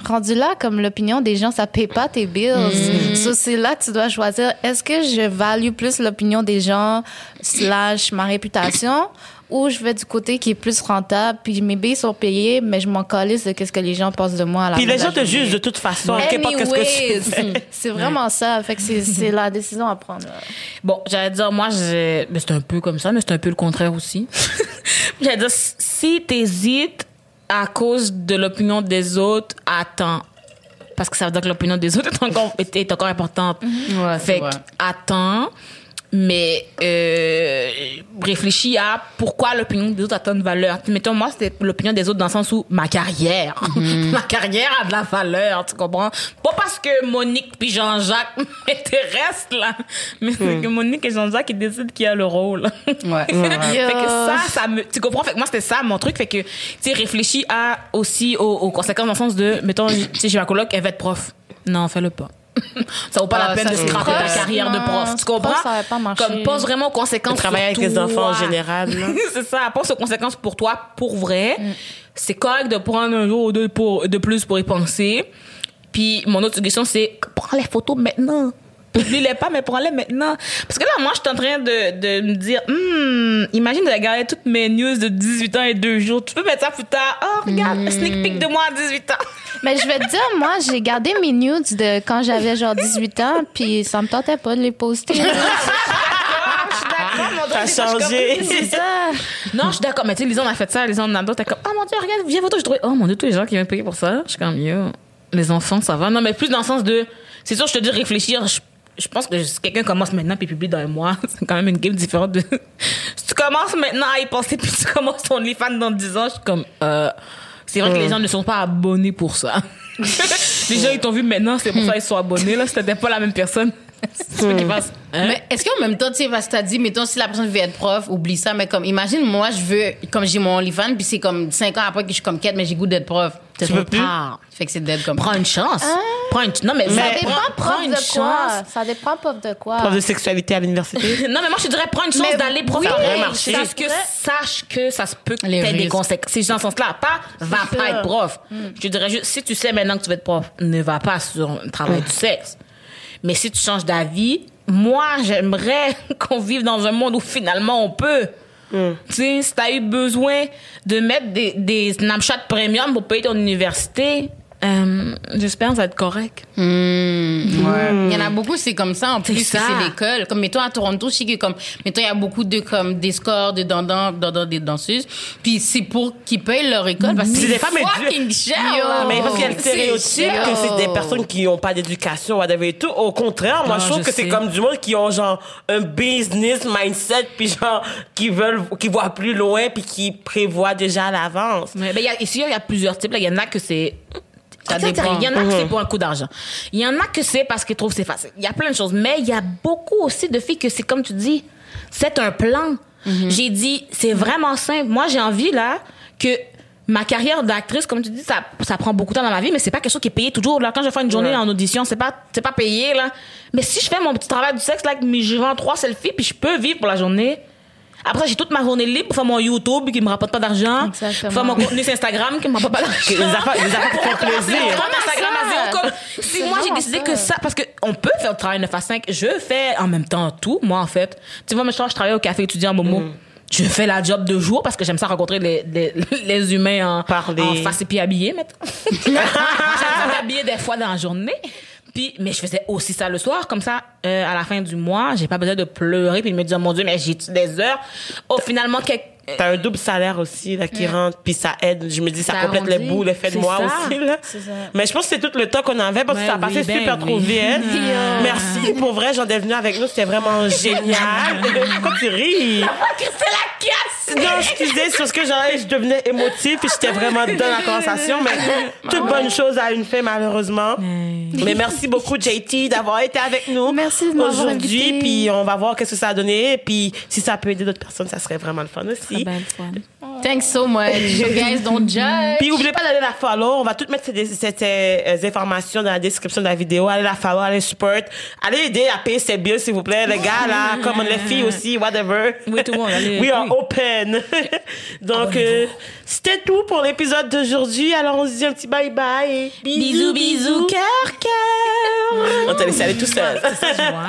rendu là, comme l'opinion des gens, ça paye pas tes bills. So, c'est là que tu dois choisir. Est-ce que je value plus l'opinion des gens slash ma réputation? Ou je vais du côté qui est plus rentable, puis mes billes sont payés, mais je m'en calisse de qu'est-ce que les gens pensent de moi à la Puis les gens te jugent de toute façon, qu'importe qu'est-ce que tu. C'est vraiment ça. Fait que c'est, c'est la décision à prendre. Bon, j'allais dire, moi, c'est un peu comme ça, mais c'est un peu le contraire aussi. j'allais dire, si t'hésites à cause de l'opinion des autres, attends. Parce que ça veut dire que l'opinion des autres est encore, est, est encore importante. Ouais, c'est fait vrai. que, attends. Mais euh, réfléchis à pourquoi l'opinion des autres a tant de valeur. Mettons, moi, c'était l'opinion des autres dans le sens où ma carrière, ma carrière a de la valeur, tu comprends? Pas parce que Monique puis Jean-Jacques m'intéressent, là, mais c'est que Monique et Jean-Jacques, ils décident qui a le rôle. Ouais, fait que ça, ça me, tu comprends? Fait que moi, c'était ça, mon truc. Fait que, tu sais, réfléchis à, aussi aux, aux conséquences dans le sens de, mettons, tu sais, j'ai ma coloc, elle va être prof. Non, fais-le pas. Ça vaut pas Ah, la peine ça, de scraper ta prof, carrière de prof. Tu comprends? ça va pas marcher. Comme, pense vraiment aux conséquences Travailler avec sur les enfants en général. c'est ça. Pense aux conséquences pour toi, pour vrai. C'est correct de prendre un jour ou deux pour, de plus pour y penser. Puis, mon autre suggestion, c'est prends les photos maintenant. Publie-les pas, mais prends-les maintenant. Parce que là, moi, je suis en train de, de me dire, Hmm, imagine de regarder toutes mes news de 18 ans et 2 jours. Tu peux mettre ça plus tard. Oh, regarde, un sneak peek de moi à 18 ans. Mais je vais te dire, moi, j'ai gardé mes nudes de quand j'avais genre 18 ans, puis ça me tentait pas de les poster. T'as changé. c'est ça. Non, je suis d'accord. Mais tu sais, Lisa, on a fait ça. Lisa, on a d'autres. T'es comme, oh mon dieu, regarde, viens photo. Je trouvais, oh mon dieu, tous les gens qui viennent payer pour ça. Je suis comme, yo, les enfants, ça va. Non, mais plus dans le sens de, c'est sûr, je te dis réfléchir. Je, je pense que si quelqu'un commence maintenant puis publie dans un mois, c'est quand même une game différente de, si tu commences maintenant à y penser puis tu commences ton OnlyFans dans 10 ans, je suis comme, euh, c'est vrai que les gens ne sont pas abonnés pour ça. les gens, ils t'ont vu maintenant, c'est pour ça qu'ils sont abonnés, là. C'était pas la même personne. c'est ceux qui passent, hein? Mais est-ce qu'en même temps, tu sais, parce que t'as dit, mettons, si la personne veut être prof, oublie ça, mais comme, imagine, moi, je veux, comme j'ai mon OnlyFans, puis c'est comme 5 ans après que je suis comme quête, mais j'ai goût d'être prof. Tu peux plus? tard. Fait que c'est dead comme. Prends une chance. Prends une, non, mais, Ça dépend prends, prends prof une de chance. quoi. Ça dépend prof de quoi. Prof de sexualité à l'université. Non, mais moi, je te dirais, prends une chance d'aller oui, profiter. ça aurait marché. Sache que, sache que ça se peut que Les t'aies des conséquences. C'est dans ce sens-là. Pas, va pas être prof. Je te dirais juste, si tu sais maintenant que tu vas être prof, ne va pas sur le travail du sexe. Mais si tu changes d'avis, moi, j'aimerais qu'on vive dans un monde où finalement on peut. Tu sais, si t'as eu besoin de mettre des, des Snapchat premium pour payer ton université, euh, j'espère que ça va être correct. Il y en a beaucoup, c'est comme ça. En plus, c'est l'école. Comme, mettons, à Toronto, je sais que, comme, mettons, il y a beaucoup de, comme, des scores de dandans, dandans, des danseuses. Puis c'est pour qu'ils payent leur école parce que C'est des femmes fucking cher. Mais parce qu'il y a le stéréotype que c'est des personnes qui n'ont pas d'éducation, whatever et tout. Au contraire, moi, Non, je trouve je que c'est comme du monde qui ont genre un business mindset, puis genre qui veulent, qui voient plus loin, puis qui prévoient déjà à l'avance. Mais ben, il y a, ici, il y a plusieurs types. là. Il y en a que c'est. Ça dépend. Il y en a que c'est pour un coup d'argent. Il y en a que c'est parce qu'ils trouvent que c'est facile. Il y a plein de choses. Mais il y a beaucoup aussi de filles que c'est comme tu dis, c'est un plan. J'ai dit, c'est vraiment simple. Moi, j'ai envie, là, que ma carrière d'actrice, comme tu dis, ça, ça prend beaucoup de temps dans ma vie, mais c'est pas quelque chose qui est payé toujours. Là, quand je fais une journée Ouais. en audition, c'est pas, c'est pas payé, là. Mais si je fais mon petit travail du sexe, là, que je vends trois selfies, puis je peux vivre pour la journée. Après, j'ai toute ma journée libre pour faire mon YouTube qui me rapporte pas d'argent. Pour faire mon contenu sur Instagram qui me rapporte pas d'argent. Les affaires, les affaires qui font plaisir. Instagram à zéro, comme si moi j'ai décidé ça. que ça? parce que on peut faire le travail 9 à 5 je fais en même temps tout moi en fait tu vois moi je travaille au café étudiant Momo Mm. je fais la job de jour parce que j'aime ça rencontrer les, les, les humains en, Parler. en face et puis habillés mettons j'aime ça m'habiller des fois dans la journée puis mais je faisais aussi ça le soir comme ça euh, à la fin du mois j'ai pas besoin de pleurer puis de me dire mon dieu mais j'ai des heures? Oh finalement quel- T'as un double salaire aussi là qui rentre, puis ça aide. Je me dis, ça, Ça complète les arrondit. bouts, le fait de moi ça. aussi là. Ça. Mais je pense que c'est tout le temps qu'on avait parce que Ouais, ça a passé oui, ben super oui. trop vite. Merci pour vrai, j'en ai venu avec nous, c'était vraiment génial. Pourquoi tu ris? c'est la casse Non, excusez, c'est parce que genre, je devenais émotive puis j'étais vraiment dans la conversation. Mais toute bonne chose a une fin, malheureusement. Mais merci beaucoup, JT, d'avoir été avec nous. Merci Aujourd'hui, puis on va voir qu'est-ce que ça a donné. Puis si ça peut aider d'autres personnes, ça serait vraiment le fun aussi. ben, fun. Thanks so much. So guys, don't judge. Puis n'oubliez pas d'aller la follow. On va tout mettre ces, ces- ces, euh, informations dans la description de la vidéo. Allez la follow, allez support. Allez aider à payer ses bills, s'il vous plaît. Les gars, là, comme les filles aussi, whatever. Oui, tout le monde, allez, We are oui. open. Donc, euh, c'était tout pour l'épisode d'aujourd'hui. Alors, on se dit un petit bye-bye. bisous bisous cœur cœur On t'a laissé aller tout seul. c'est ça je vois